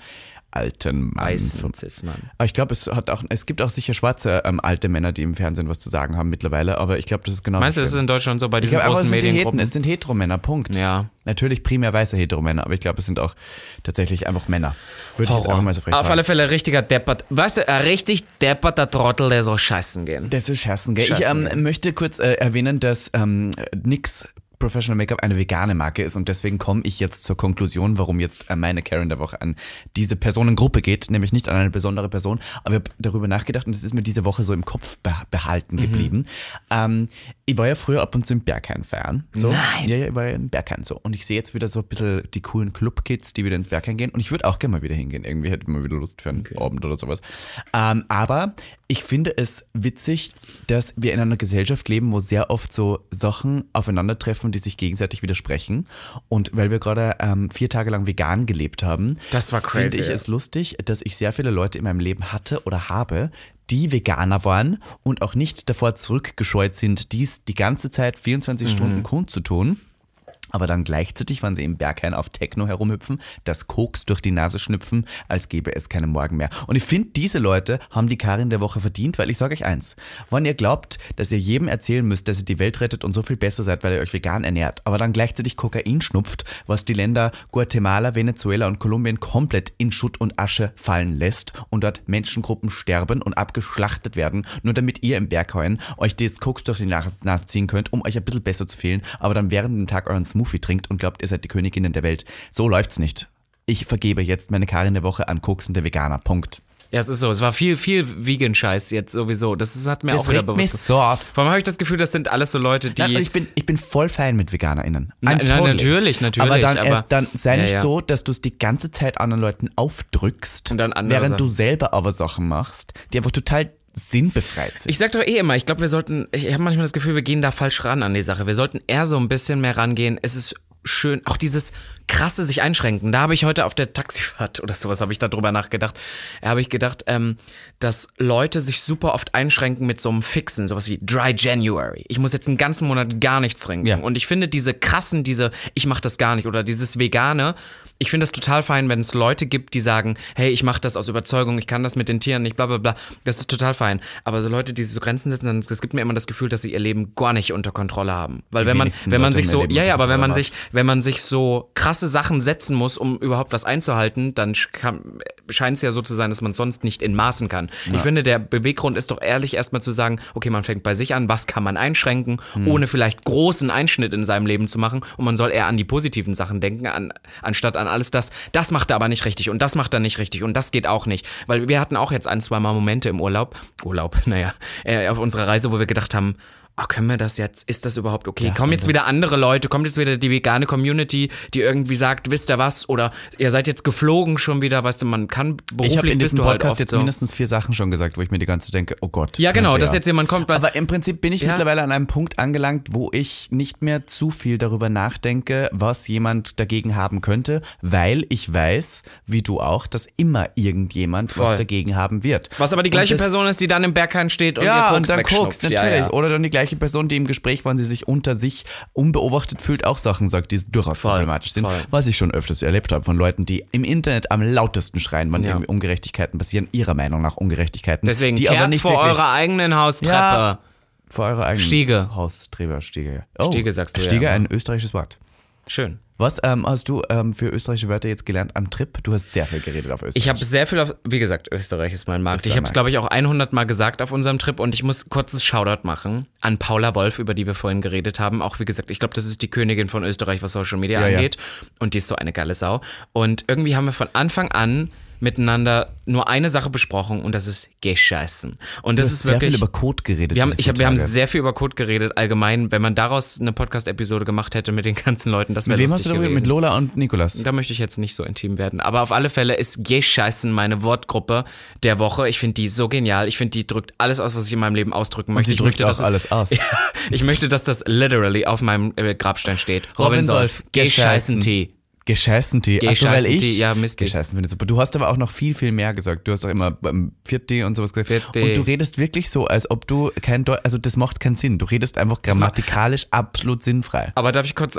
alten Mann. weißen Cis-Mann. aber ich glaube, es hat auch, es gibt auch sicher schwarze ähm, alte Männer, die im Fernsehen was zu sagen haben mittlerweile, aber ich glaube, das ist genau Meinst du, das ist in Deutschland so bei diesen es großen sind, die Mediengruppen? es sind Heteromänner, Punkt. Ja. Natürlich primär weiße Heteromänner, aber ich glaube, es sind auch tatsächlich einfach Männer. Würde ich jetzt einfach mal so frech Auf sagen. alle Fälle richtiger Deppert. Weißt du, ein richtig depperter Trottel, der soll scheißen gehen. Das ist Scherzen, gell? Ich ähm, möchte kurz äh, erwähnen, dass ähm, nix Professional Make-up eine vegane Marke ist und deswegen komme ich jetzt zur Konklusion, warum jetzt meine Karen der Woche an diese Personengruppe geht, nämlich nicht an eine besondere Person, aber ich habe darüber nachgedacht und es ist mir diese Woche so im Kopf behalten Mhm. geblieben. Ähm, ich war ja früher ab und zu im Berghain feiern. So. Nein. Ja, ja, ich war ja im Berghain so. Und ich sehe jetzt wieder so ein bisschen die coolen Clubkids, die wieder ins Berghain gehen. Und ich würde auch gerne mal wieder hingehen. Irgendwie hätte ich mal wieder Lust für einen Abend oder sowas. Ähm, aber ich finde es witzig, dass wir in einer Gesellschaft leben, wo sehr oft so Sachen aufeinandertreffen, die sich gegenseitig widersprechen. Und weil wir gerade ähm, vier Tage lang vegan gelebt haben, Das war crazy, finde ich es lustig, dass ich sehr viele Leute in meinem Leben hatte oder habe, die Veganer waren und auch nicht davor zurückgescheut sind, dies die ganze Zeit Mhm. 24 Stunden kundzutun. Aber dann gleichzeitig, wenn sie im Berghain auf Techno herumhüpfen, das Koks durch die Nase schnüpfen, als gäbe es keinen Morgen mehr. Und ich finde, diese Leute haben die Karin der Woche verdient, weil ich sage euch eins, wenn ihr glaubt, dass ihr jedem erzählen müsst, dass ihr die Welt rettet und so viel besser seid, weil ihr euch vegan ernährt, aber dann gleichzeitig Kokain schnupft, was die Länder Guatemala, Venezuela und Kolumbien komplett in Schutt und Asche fallen lässt und dort Menschengruppen sterben und abgeschlachtet werden, nur damit ihr im Berghain euch das Koks durch die Nase ziehen könnt, um euch ein bisschen besser zu fühlen, aber dann während dem Tag euren Smoothie trinkt und glaubt, ihr seid die Königinnen der Welt. So läuft's nicht. Ich vergebe jetzt meine Karin der Woche an koksende Veganer. Punkt. Ja, es ist so. Es war viel, viel Vegan-Scheiß jetzt sowieso. Das ist, hat mir Das auch wieder regt mich bewusst. so auf. Vor allem habe ich das Gefühl, das sind alles so Leute, die. Nein, ich bin, ich bin voll fein mit VeganerInnen. Nein, nein, natürlich, natürlich, Aber dann, äh, aber- dann sei Ja, nicht ja. so, dass du es die ganze Zeit anderen Leuten aufdrückst, während du Sachen. selber aber Sachen machst, die einfach total sinnbefreit sind. Ich sag doch eh immer, ich glaube, wir sollten, ich habe manchmal das Gefühl, wir gehen da falsch ran an die Sache. Wir sollten eher so ein bisschen mehr rangehen. Es ist schön, auch dieses krasse sich einschränken. Da habe ich heute auf der Taxifahrt oder sowas habe ich darüber nachgedacht. Da habe ich gedacht, ähm, dass Leute sich super oft einschränken mit so einem Fixen, sowas wie Dry January. Ich muss jetzt einen ganzen Monat gar nichts trinken. Ja. Und ich finde diese krassen, diese ich mache das gar nicht oder dieses Vegane, ich finde das total fein, wenn es Leute gibt, die sagen, hey, ich mache das aus Überzeugung, ich kann das mit den Tieren nicht, bla bla bla. Das ist total fein. Aber so Leute, die sich so Grenzen setzen, dann, das gibt mir immer das Gefühl, dass sie ihr Leben gar nicht unter Kontrolle haben. Weil wenn man, wenn man sich so, ja, ja, aber wenn man sich, wenn man sich so krasse Sachen setzen muss, um überhaupt was einzuhalten, dann scheint es ja so zu sein, dass man sonst nicht in Maßen kann. Ich finde, der Beweggrund ist doch ehrlich erstmal zu sagen, okay, man fängt bei sich an, was kann man einschränken, Hm. ohne vielleicht großen Einschnitt in seinem Leben zu machen und man soll eher an die positiven Sachen denken, an, anstatt an alles das, das macht er aber nicht richtig und das macht er nicht richtig und das geht auch nicht. Weil wir hatten auch jetzt ein, zwei Mal Momente im Urlaub, Urlaub, naja, äh, auf unserer Reise, wo wir gedacht haben, oh, können wir das jetzt, ist das überhaupt okay? kommen jetzt wieder andere Leute, kommt jetzt wieder die vegane Community, die irgendwie sagt, wisst ihr was? Oder ihr seid jetzt geflogen schon wieder, weißt du, man kann beruflich Ich habe in diesem halt Podcast oft jetzt so. mindestens vier Sachen schon gesagt, wo ich mir die ganze Zeit denke, oh Gott. Ja, genau, dass jetzt jemand kommt, Aber im Prinzip bin ich Ja. mittlerweile an einem Punkt angelangt, wo ich nicht mehr zu viel darüber nachdenke, was jemand dagegen haben könnte, weil ich weiß, wie du auch, dass immer irgendjemand Voll. was dagegen haben wird. Was aber die gleiche Person ist, die dann im Berghain steht und ja, ihr Koks und dann guckst, natürlich. Ja, ja. Oder dann die gleiche Person, die im Gespräch, wenn sie sich unter sich unbeobachtet fühlt, auch Sachen sagt, die durchaus Voll, problematisch sind. voll. Was ich schon öfters erlebt habe von Leuten, die im Internet am lautesten schreien, wenn Ja. irgendwie Ungerechtigkeiten passieren, ihrer Meinung nach Ungerechtigkeiten. Deswegen die aber nicht vor eurer eigenen Haustreppe. Ja. vor eurer eigenen Stiege. Haustreber, Stiege. ja. Oh, Stiege sagst du ja Stiege, immer. ein österreichisches Wort. Schön. Was ähm, hast du ähm, für österreichische Wörter jetzt gelernt am Trip? Du hast sehr viel geredet auf Österreich. Ich habe sehr viel auf, wie gesagt, Österreich ist mein Markt. Ich habe es, Österreich. glaube ich, auch 100 Mal gesagt auf unserem Trip und ich muss kurzes Shoutout machen an Paula Wolf, über die wir vorhin geredet haben. Auch wie gesagt, ich glaube, das ist die Königin von Österreich, was Social Media Ja, ja. angeht. Und die ist so eine geile Sau. Und irgendwie haben wir von Anfang an miteinander nur eine Sache besprochen und das ist Gescheißen. Und das ist sehr wirklich. viel über Code geredet. Wir haben, ich hab, wir haben sehr viel über Code geredet, allgemein. Wenn man daraus eine Podcast-Episode gemacht hätte mit den ganzen Leuten, das wäre Mit wem lustig hast du darüber? gewesen. Mit Lola und Nikolas. Da möchte ich jetzt nicht so intim werden. Aber auf alle Fälle ist Gescheißen meine Wortgruppe der Woche. Ich finde die so genial. Ich finde, die drückt alles aus, was ich in meinem Leben ausdrücken möchte. sie ich drückt möchte, auch alles aus. Ich möchte, dass das literally auf meinem äh, Grabstein steht. Robin, Robin Solf, Solf, Gescheißen-Tee. Gescheißen-Tee. Also, weil Gescheißen-Tee, ich ja, Mist. Gescheißen finde ich super. Du hast aber auch noch viel, viel mehr gesagt. Du hast auch immer beim Viertee und sowas gesagt. Viertee. Und du redest wirklich so, als ob du kein Deutsch, also das macht keinen Sinn. Du redest einfach grammatikalisch absolut sinnfrei. Aber darf ich kurz.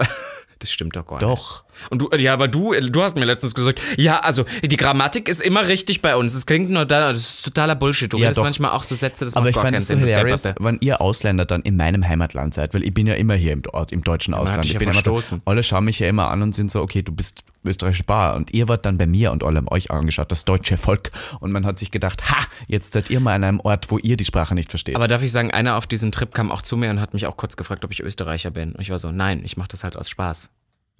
Das stimmt doch gar nicht. Doch. Und du, ja, aber du, du hast mir letztens gesagt, ja, also die Grammatik ist immer richtig bei uns. Es klingt nur da, das ist totaler Bullshit. Du Ja, redest doch. manchmal auch so Sätze, das Aber macht ich gar fand keinen es so Sinn. du hilarious, Depperte. wenn ihr Ausländer dann in meinem Heimatland seid, weil ich bin ja immer hier im, im deutschen Ausland. Ich ja bin immer so, verstoßen. alle schauen mich ja immer an und sind so, okay, du bist österreichische Bar und ihr wart dann bei mir und allem euch angeschaut, das deutsche Volk. Und man hat sich gedacht, ha, jetzt seid ihr mal an einem Ort, wo ihr die Sprache nicht versteht. Aber darf ich sagen, einer auf diesem Trip kam auch zu mir und hat mich auch kurz gefragt, ob ich Österreicher bin. Und ich war so, nein, ich mache das halt aus Spaß.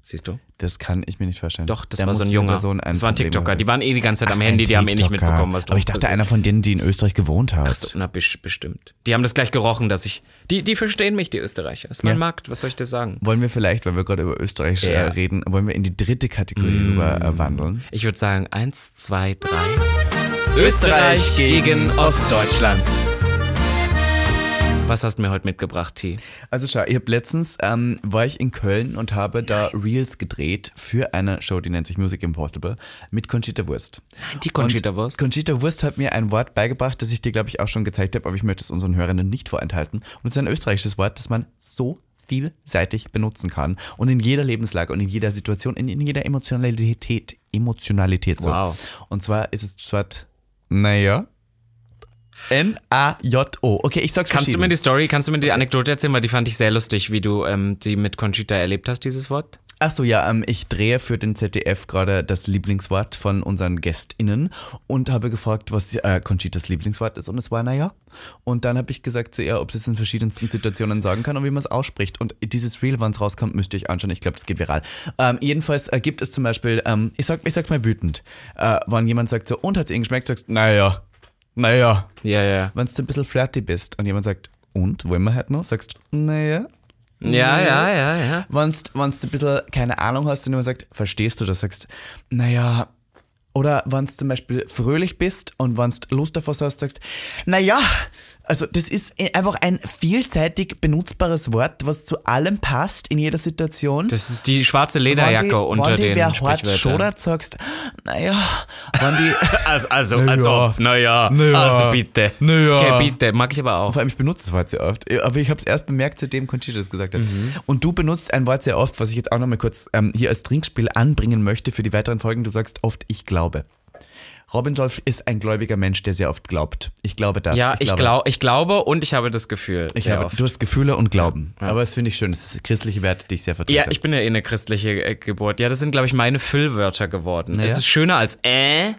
Siehst du? das kann ich mir nicht vorstellen. Doch, das Da war so ein Junger. Person Das war ein Problem TikToker. haben. Die waren eh die ganze Zeit am Ach, Handy, ein die haben eh nicht TikToker. mitbekommen, was du Aber ich dachte, einer von denen, die in Österreich gewohnt hat. Ach so, na, bes- bestimmt. Die haben das gleich gerochen, dass ich. Die, die verstehen mich, die Österreicher. Ist mein Ja. Markt, was soll ich dir sagen? Wollen wir vielleicht, weil wir gerade über Österreich äh, Ja. Mm. reden, wollen wir in die dritte Kategorie rüber äh, wandeln? Ich würde sagen, eins, zwei, drei. Österreich gegen Ostdeutschland. Was hast du mir heute mitgebracht, T? Also schau, ich habe letztens ähm, war ich in Köln und habe da Reels gedreht für eine Show, die nennt sich Music Impossible mit Conchita Wurst. Die Conchita Wurst. Conchita Wurst hat mir ein Wort beigebracht, das ich dir, glaube ich, auch schon gezeigt habe, aber ich möchte es unseren Hörern nicht vorenthalten. Und es ist ein österreichisches Wort, das man so vielseitig benutzen kann und in jeder Lebenslage und in jeder Situation, in, in jeder Emotionalität, Emotionalität so. Wow. Und zwar ist es das Wort, naja, N-A-J-O. Okay, ich sag's Kannst du mir die Story, kannst du mir die Anekdote erzählen, weil die fand ich sehr lustig, wie du ähm, die mit Conchita erlebt hast, dieses Wort? Ach so, ja, ähm, ich drehe für den ZDF gerade das Lieblingswort von unseren GästInnen und habe gefragt, was äh, Conchitas Lieblingswort ist und es war naja. Und dann habe ich gesagt zu ihr, ob sie es in verschiedensten Situationen sagen kann und wie man es ausspricht. Und dieses Reel, wann es rauskommt, müsst ihr euch anschauen. Ich glaube, das geht viral. Ähm, jedenfalls äh, gibt es zum Beispiel, ähm, ich, sag, ich sag's mal wütend, äh, wenn jemand sagt so, und hat's ihnen geschmeckt, sagst naja, naja. Ja, ja. Wenn du ein bisschen flirty bist und jemand sagt, und, wollen wir halt noch, sagst naja. Ja, ja, ja, ja. Wenn du ein bisschen keine Ahnung hast und jemand sagt, verstehst du das, sagst, naja, oder wenn du zum Beispiel fröhlich bist und wenn du Lust auf was hast, sagst, naja, also das ist einfach ein vielseitig benutzbares Wort, was zu allem passt in jeder Situation. Das ist die schwarze Lederjacke die, unter die den wer hart schodert, sagst, naja, wenn die, Also, also, Na also, ja. naja, Na ja. also bitte. Na ja. Okay, bitte, mag ich aber auch. Vor allem, ich benutze das Wort sehr oft. Aber ich habe es erst bemerkt, seitdem Conchita das gesagt hat. Und du benutzt ein Wort sehr oft, was ich jetzt auch nochmal kurz ähm, hier als Trinkspiel anbringen möchte für die weiteren Folgen. Du sagst oft, ich glaube. Robin Solf ist ein gläubiger Mensch, der sehr oft glaubt. Ich glaube das. Ja, ich, glaub, ich glaube und ich habe das Gefühl. Ich habe, oft. du hast Gefühle und Glauben. Aber das finde ich schön. Das ist christliche Werte, die ich sehr vertrete. Ja, ich bin ja eh eine christliche äh, Geburt. Ja, das sind, glaube ich, meine Füllwörter geworden. Naja. Es ist schöner als äh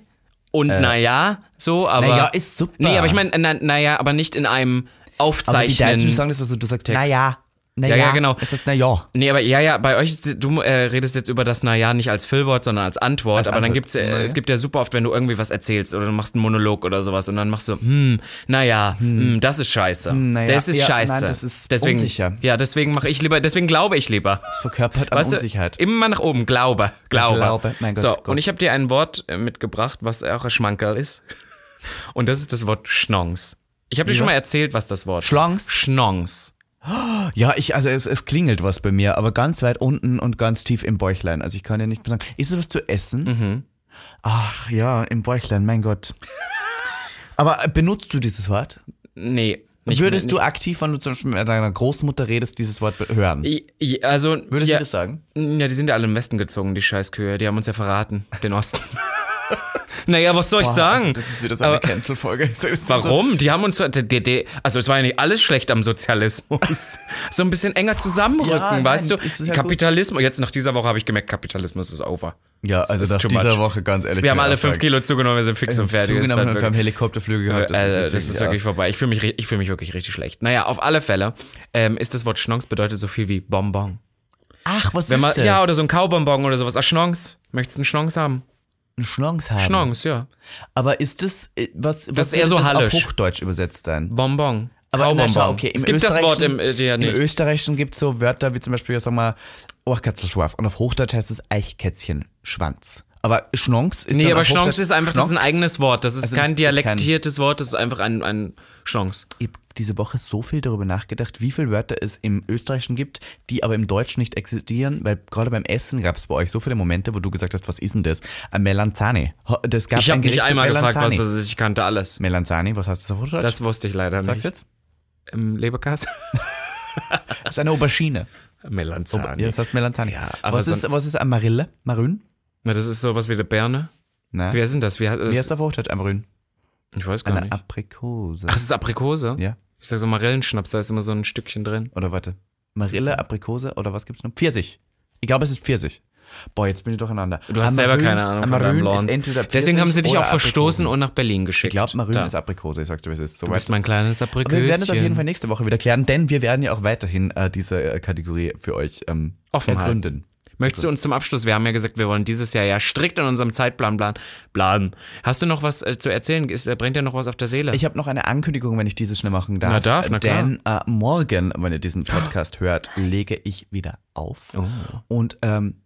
und naja, so, aber. Naja, ist super. Nee, aber ich meine, na, naja, aber nicht in einem aber die Deutschen Aufzeichnen. sagen das, also du sagst, Text. naja, naja. Ja, ja, genau. Es ist naja. Nee, aber ja, ja, bei euch, ist, du äh, redest jetzt über das Naja nicht als Füllwort, sondern als Antwort. Als aber dann Antwort. gibt's, äh, Naja. es gibt ja super oft, wenn du irgendwie was erzählst oder du machst einen Monolog oder sowas und dann machst du, hm, naja, hm, das ist scheiße. naja, das ist ja, scheiße. nein, das ist deswegen, unsicher. Ja, deswegen mache ich lieber, deswegen glaube ich lieber. Das verkörpert an Weißt Unsicherheit. Du, immer nach oben, Glaube, Glaube. Glaube, mein Gott, So, Gott. und ich habe dir ein Wort äh, mitgebracht, was auch ein Schmankerl ist. Und das ist das Wort Schnons. Ich habe dir schon mal erzählt, was das Wort Schlons? Schnons. Ja, ich, also es, es klingelt was bei mir, aber ganz weit unten und ganz tief im Bäuchlein. Also ich kann ja nicht mehr sagen. Ist es was zu essen? Mhm. Ach ja, im Bäuchlein, mein Gott. Aber benutzt du dieses Wort? Nee. Nicht, Würdest nicht, du aktiv, wenn du zum Beispiel mit deiner Großmutter redest, dieses Wort hören? I- Also, Würdest ja, du das sagen? Ja, die sind ja alle im Westen gezogen, die Scheißkühe. Die haben uns ja verraten, den Osten. naja, was soll ich sagen? Also das ist wieder so eine Cancel-Folge. Warum? Die haben uns, die, die, also es war ja nicht alles schlecht am Sozialismus. so ein bisschen enger zusammenrücken, Ja, nein, weißt du? ist ja Kapitalismus, jetzt nach dieser Woche habe ich gemerkt, Kapitalismus ist over. Ja, also ist nach dieser much. Woche, ganz ehrlich. Wir haben alle fünf. Kilo zugenommen, wir sind fix und fertig. Das ist Zugenommen und wir haben Helikopterflüge gehabt. äh, jetzt das ist ja. wirklich vorbei. Ich fühle mich, ich fühl mich wirklich richtig schlecht. Naja, auf alle Fälle ähm, ist das Wort Schnons bedeutet so viel wie Bonbon. Ach, was Wenn man, ist das? ja, oder so ein Kaubonbon oder sowas. Ah, Schnons. Möchtest du einen Schnons haben? Ein Schnons haben. Schnons, ja. Aber ist das, äh, was, was ist eher so das auf Hochdeutsch übersetzt sein? Bonbon. Aber na, schau, okay, im es gibt das Wort im, äh, ja, Im. Österreichischen gibt es so Wörter wie zum Beispiel, sag mal, Ohrkatzelschwarf. Und auf Hochdeutsch heißt es Eichkätzchen, Schwanz. Aber Schnons ist Nee, aber Hochdeutsch- ist einfach, das ist ein eigenes Wort. Das ist Also kein das ist kein- dialektiertes Wort, das ist einfach ein, ein Schnons. Ich habe diese Woche so viel darüber nachgedacht, wie viele Wörter es im Österreichischen gibt, die aber im Deutschen nicht existieren, weil gerade beim Essen gab es bei euch so viele Momente, wo du gesagt hast, was ist denn das? Ein Melanzane. Ho- Das gab Ich habe mich einmal gefragt, was Melanzane. das ist. Ich kannte alles. Melanzane, was heißt das auf Hochdeutsch? Das wusste ich leider Sag's nicht. jetzt? Im Leberkas? Das ist eine Aubergine. Melanzani. Ja, das heißt Melanzane. Ja, was, so ist, was ist ein Marille? Marün? Na, das ist sowas wie eine Birne. Na, Wer sind das? Wie, wie heißt auf Hochdeutsch ein Marün? ich weiß gar Eine nicht. Aprikose. Ach, das ist Aprikose? Ja. Ich sag so Marillenschnaps, da ist immer so ein Stückchen drin. Oder warte. Marille, Aprikose oder was gibt's noch? Pfirsich. Ich glaube, es ist Pfirsich. Boah, jetzt bin ich durcheinander. Du hast selber keine Ahnung von deinem Lawn. Deswegen haben sie dich auch oder verstoßen Aprikose. und nach Berlin geschickt. Ich glaube, Marün Da. ist Aprikose, ich sag's dir, es ist. So Du bist mein kleines Apriköschen. wir werden das auf jeden Fall nächste Woche wieder klären, denn wir werden ja auch weiterhin äh, diese äh, Kategorie für euch ähm, ergründen. Möchtest du uns zum Abschluss, wir haben ja gesagt, wir wollen dieses Jahr ja strikt in unserem Zeitplan plan, planen. Hast du noch was äh, zu erzählen? Ist, äh, brennt dir noch was auf der Seele? Ich habe noch eine Ankündigung, wenn ich dieses schnell machen darf. Na darf, na klar. Denn äh, morgen, wenn ihr diesen Podcast hört, lege ich wieder auf. Oh. Und ähm,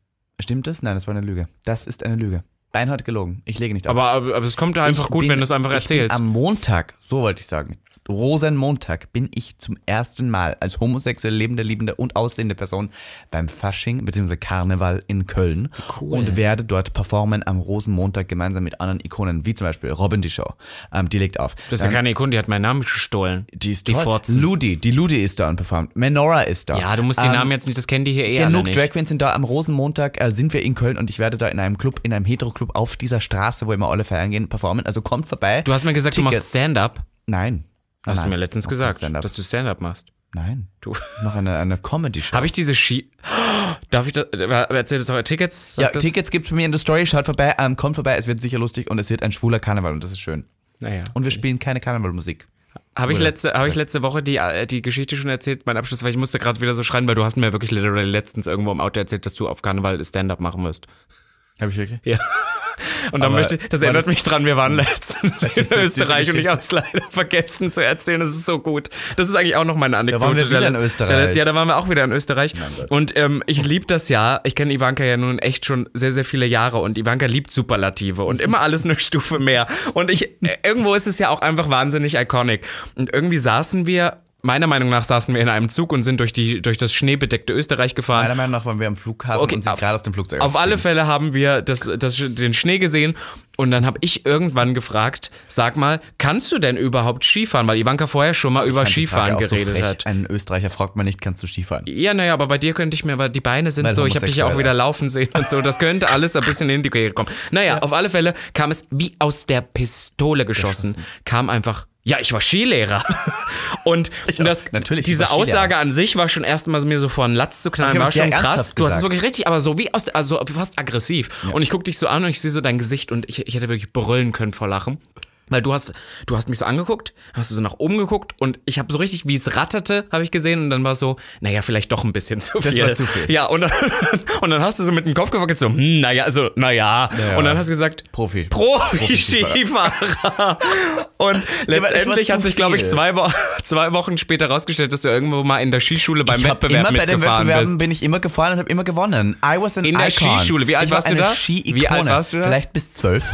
stimmt das? Nein, das war eine Lüge. Das ist eine Lüge. Beinhard gelogen. Ich lege nicht auf. aber, aber, aber es kommt da einfach Ich gut, bin- wenn du es einfach erzählst. Am Montag, so wollte ich sagen, Rosenmontag, bin ich zum ersten Mal als homosexuell lebende, liebende und aussehende Person beim Fasching bzw. Karneval in Köln und werde dort performen am Rosenmontag gemeinsam mit anderen Ikonen, wie zum Beispiel Robin die Show. Ähm, die legt auf. Das ist ja keine Ikone, die hat meinen Namen gestohlen. Die ist die. Forzen. Ludi, die Ludi ist da und performt. Menora ist da. Ja, du musst die Ähm, Namen jetzt nicht, das kennen die hier eh alle Genug. Drag Queens sind da. Am Rosenmontag äh, sind wir in Köln und ich werde da in einem Club, in einem Hetero-Club auf dieser Straße, wo immer alle feiern gehen, performen. Also kommt vorbei. Du hast mir gesagt, du machst Tickets. Stand-up. Nein. Hast Nein, du mir letztens gesagt, dass du Stand-up machst. Nein. Du. Mache eine, eine Comedy-Show. Habe ich diese Ski... Darf ich das... Erzähl das doch. Tickets? Ja, das? Tickets gibt's bei mir in der Story. Schaut vorbei, ähm, kommt vorbei. Es wird sicher lustig und es wird ein schwuler Karneval und das ist schön. Naja. Und wir spielen keine Karnevalmusik. Habe ich, letzte, hab ich letzte Woche die, äh, die Geschichte schon erzählt, mein Abschluss, weil ich musste gerade wieder so schreien, weil du hast mir wirklich literally letztens irgendwo im Auto erzählt, dass du auf Karneval Stand-up machen wirst. Habe ich wirklich? Ja. Und dann Aber möchte ich, das erinnert das- mich dran, wir waren letztens in Österreich und ich habe es leider vergessen zu erzählen. Das ist so gut. Das ist eigentlich auch noch meine Anekdote. waren wir wieder Der- in Österreich. Ja, da waren wir auch wieder in Österreich. Und ähm, ich liebe das ja. Ich kenne Ivanka ja nun echt schon sehr, sehr viele Jahre und Ivanka liebt Superlative und immer alles eine Stufe mehr. Und ich, äh, irgendwo ist es ja auch einfach wahnsinnig iconic. Und irgendwie saßen wir, meiner Meinung nach saßen wir in einem Zug und sind durch, die, durch das schneebedeckte Österreich gefahren. Meiner Meinung nach waren wir am Flughafen Okay, und sind gerade aus dem Flugzeug Auf alle. Fälle haben wir das, das, den Schnee gesehen und dann habe ich irgendwann gefragt, sag mal, kannst du denn überhaupt Skifahren? Weil Ivanka vorher schon mal über die Frage Skifahren so geredet frech. hat. Ein Österreicher fragt man nicht, kannst du Skifahren? Ja, naja, aber bei dir könnte ich mir, weil die Beine sind Weil so, ich habe dich ja auch wieder laufen sehen und so, das könnte alles ein bisschen in die Quere kommen. Naja, auf alle Fälle kam es wie aus der Pistole geschossen, kam einfach, ja, ich war Skilehrer. und das, diese. Aussage an sich war schon erstmal mir so vor den Latz zu knallen, war schon krass. Du hast es wirklich richtig, aber so wie aus, also fast aggressiv. Und ich guck dich so an und ich sehe so dein Gesicht und ich, ich hätte wirklich brüllen können vor Lachen. Weil du hast, du hast mich so angeguckt, hast du so nach oben geguckt und ich habe so richtig, wie es ratterte, habe ich gesehen und dann war es so, naja, vielleicht doch ein bisschen zu Das viel. war zu viel. Ja, und dann, und dann hast du so mit dem Kopf gewackelt, so, hm, naja, also, naja. Ja. Und dann hast du gesagt, Profi. Profi-Skifahrer. und letztendlich hat sich, glaube ich, zwei, zwei Wochen später rausgestellt, dass du irgendwo mal in der Skischule beim Ich Wettbewerb immer bei den Wettbewerben bist. bin ich immer gefahren und habe immer gewonnen. I was an In der icon. Skischule. Wie alt ich war warst du da? Wie alt warst du da? Vielleicht bis zwölf.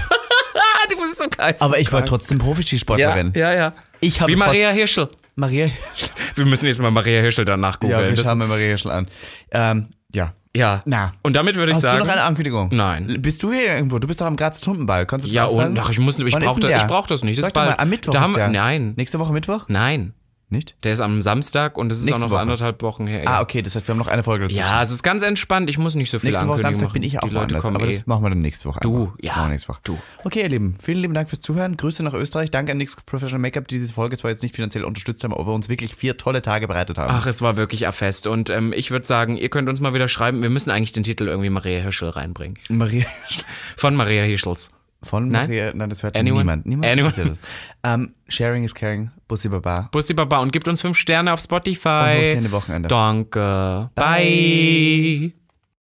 Du bist so geil. Aber ich war trotzdem Profi-Skisportlerin. Ja, ja, ja. Ich habe Wie Maria Hirschel. Maria. Wir müssen jetzt mal Maria Hirschel danach Ja, googeln. wir Das- schauen mal Maria Hirschel an. Ähm, ja. ja. Na. Und damit würde ich Hast sagen. du noch eine Ankündigung? Nein. Bist du hier irgendwo? Du bist doch am Graz Tundenball. Kannst du das ja, auch sagen? und ach, ich muss, ich brauche das, brauch das nicht. Das Sag doch mal, bald. am Mittwoch da haben, der. Nein, Nächste Woche Mittwoch? nein. Nicht? Der ist am Samstag und es ist Nächste auch noch Woche. anderthalb Wochen her. Ah, okay, das heißt, wir haben noch eine Folge dazwischen. Ja, also es ist ganz entspannt. Ich muss nicht so viel Nächste Woche Samstag machen. bin ich ja auch Die Leute woanders, kommen aber eh. das machen wir dann nächste Woche. Du, einfach. ja, Machen wir nächste Woche. du. Okay, ihr Lieben, vielen lieben Dank fürs Zuhören. Grüße nach Österreich. Danke an Nix Professional Make-up, die diese Folge zwar jetzt nicht finanziell unterstützt haben, aber uns wirklich vier tolle Tage bereitet haben. Ach, es war wirklich ein Fest. Und ähm, ich würde sagen, ihr könnt uns mal wieder schreiben. Wir müssen eigentlich den Titel irgendwie Maria Hirschel reinbringen. Maria Von Maria Hirschels. Von Nein? Maria, nein, das hört Anyone? niemand. Niemand Anyone? das. Ähm, sharing is caring. Bussi Baba. Bussi Baba und gebt uns fünf Sterne auf Spotify. Und eine Wochenende. Danke. Bye.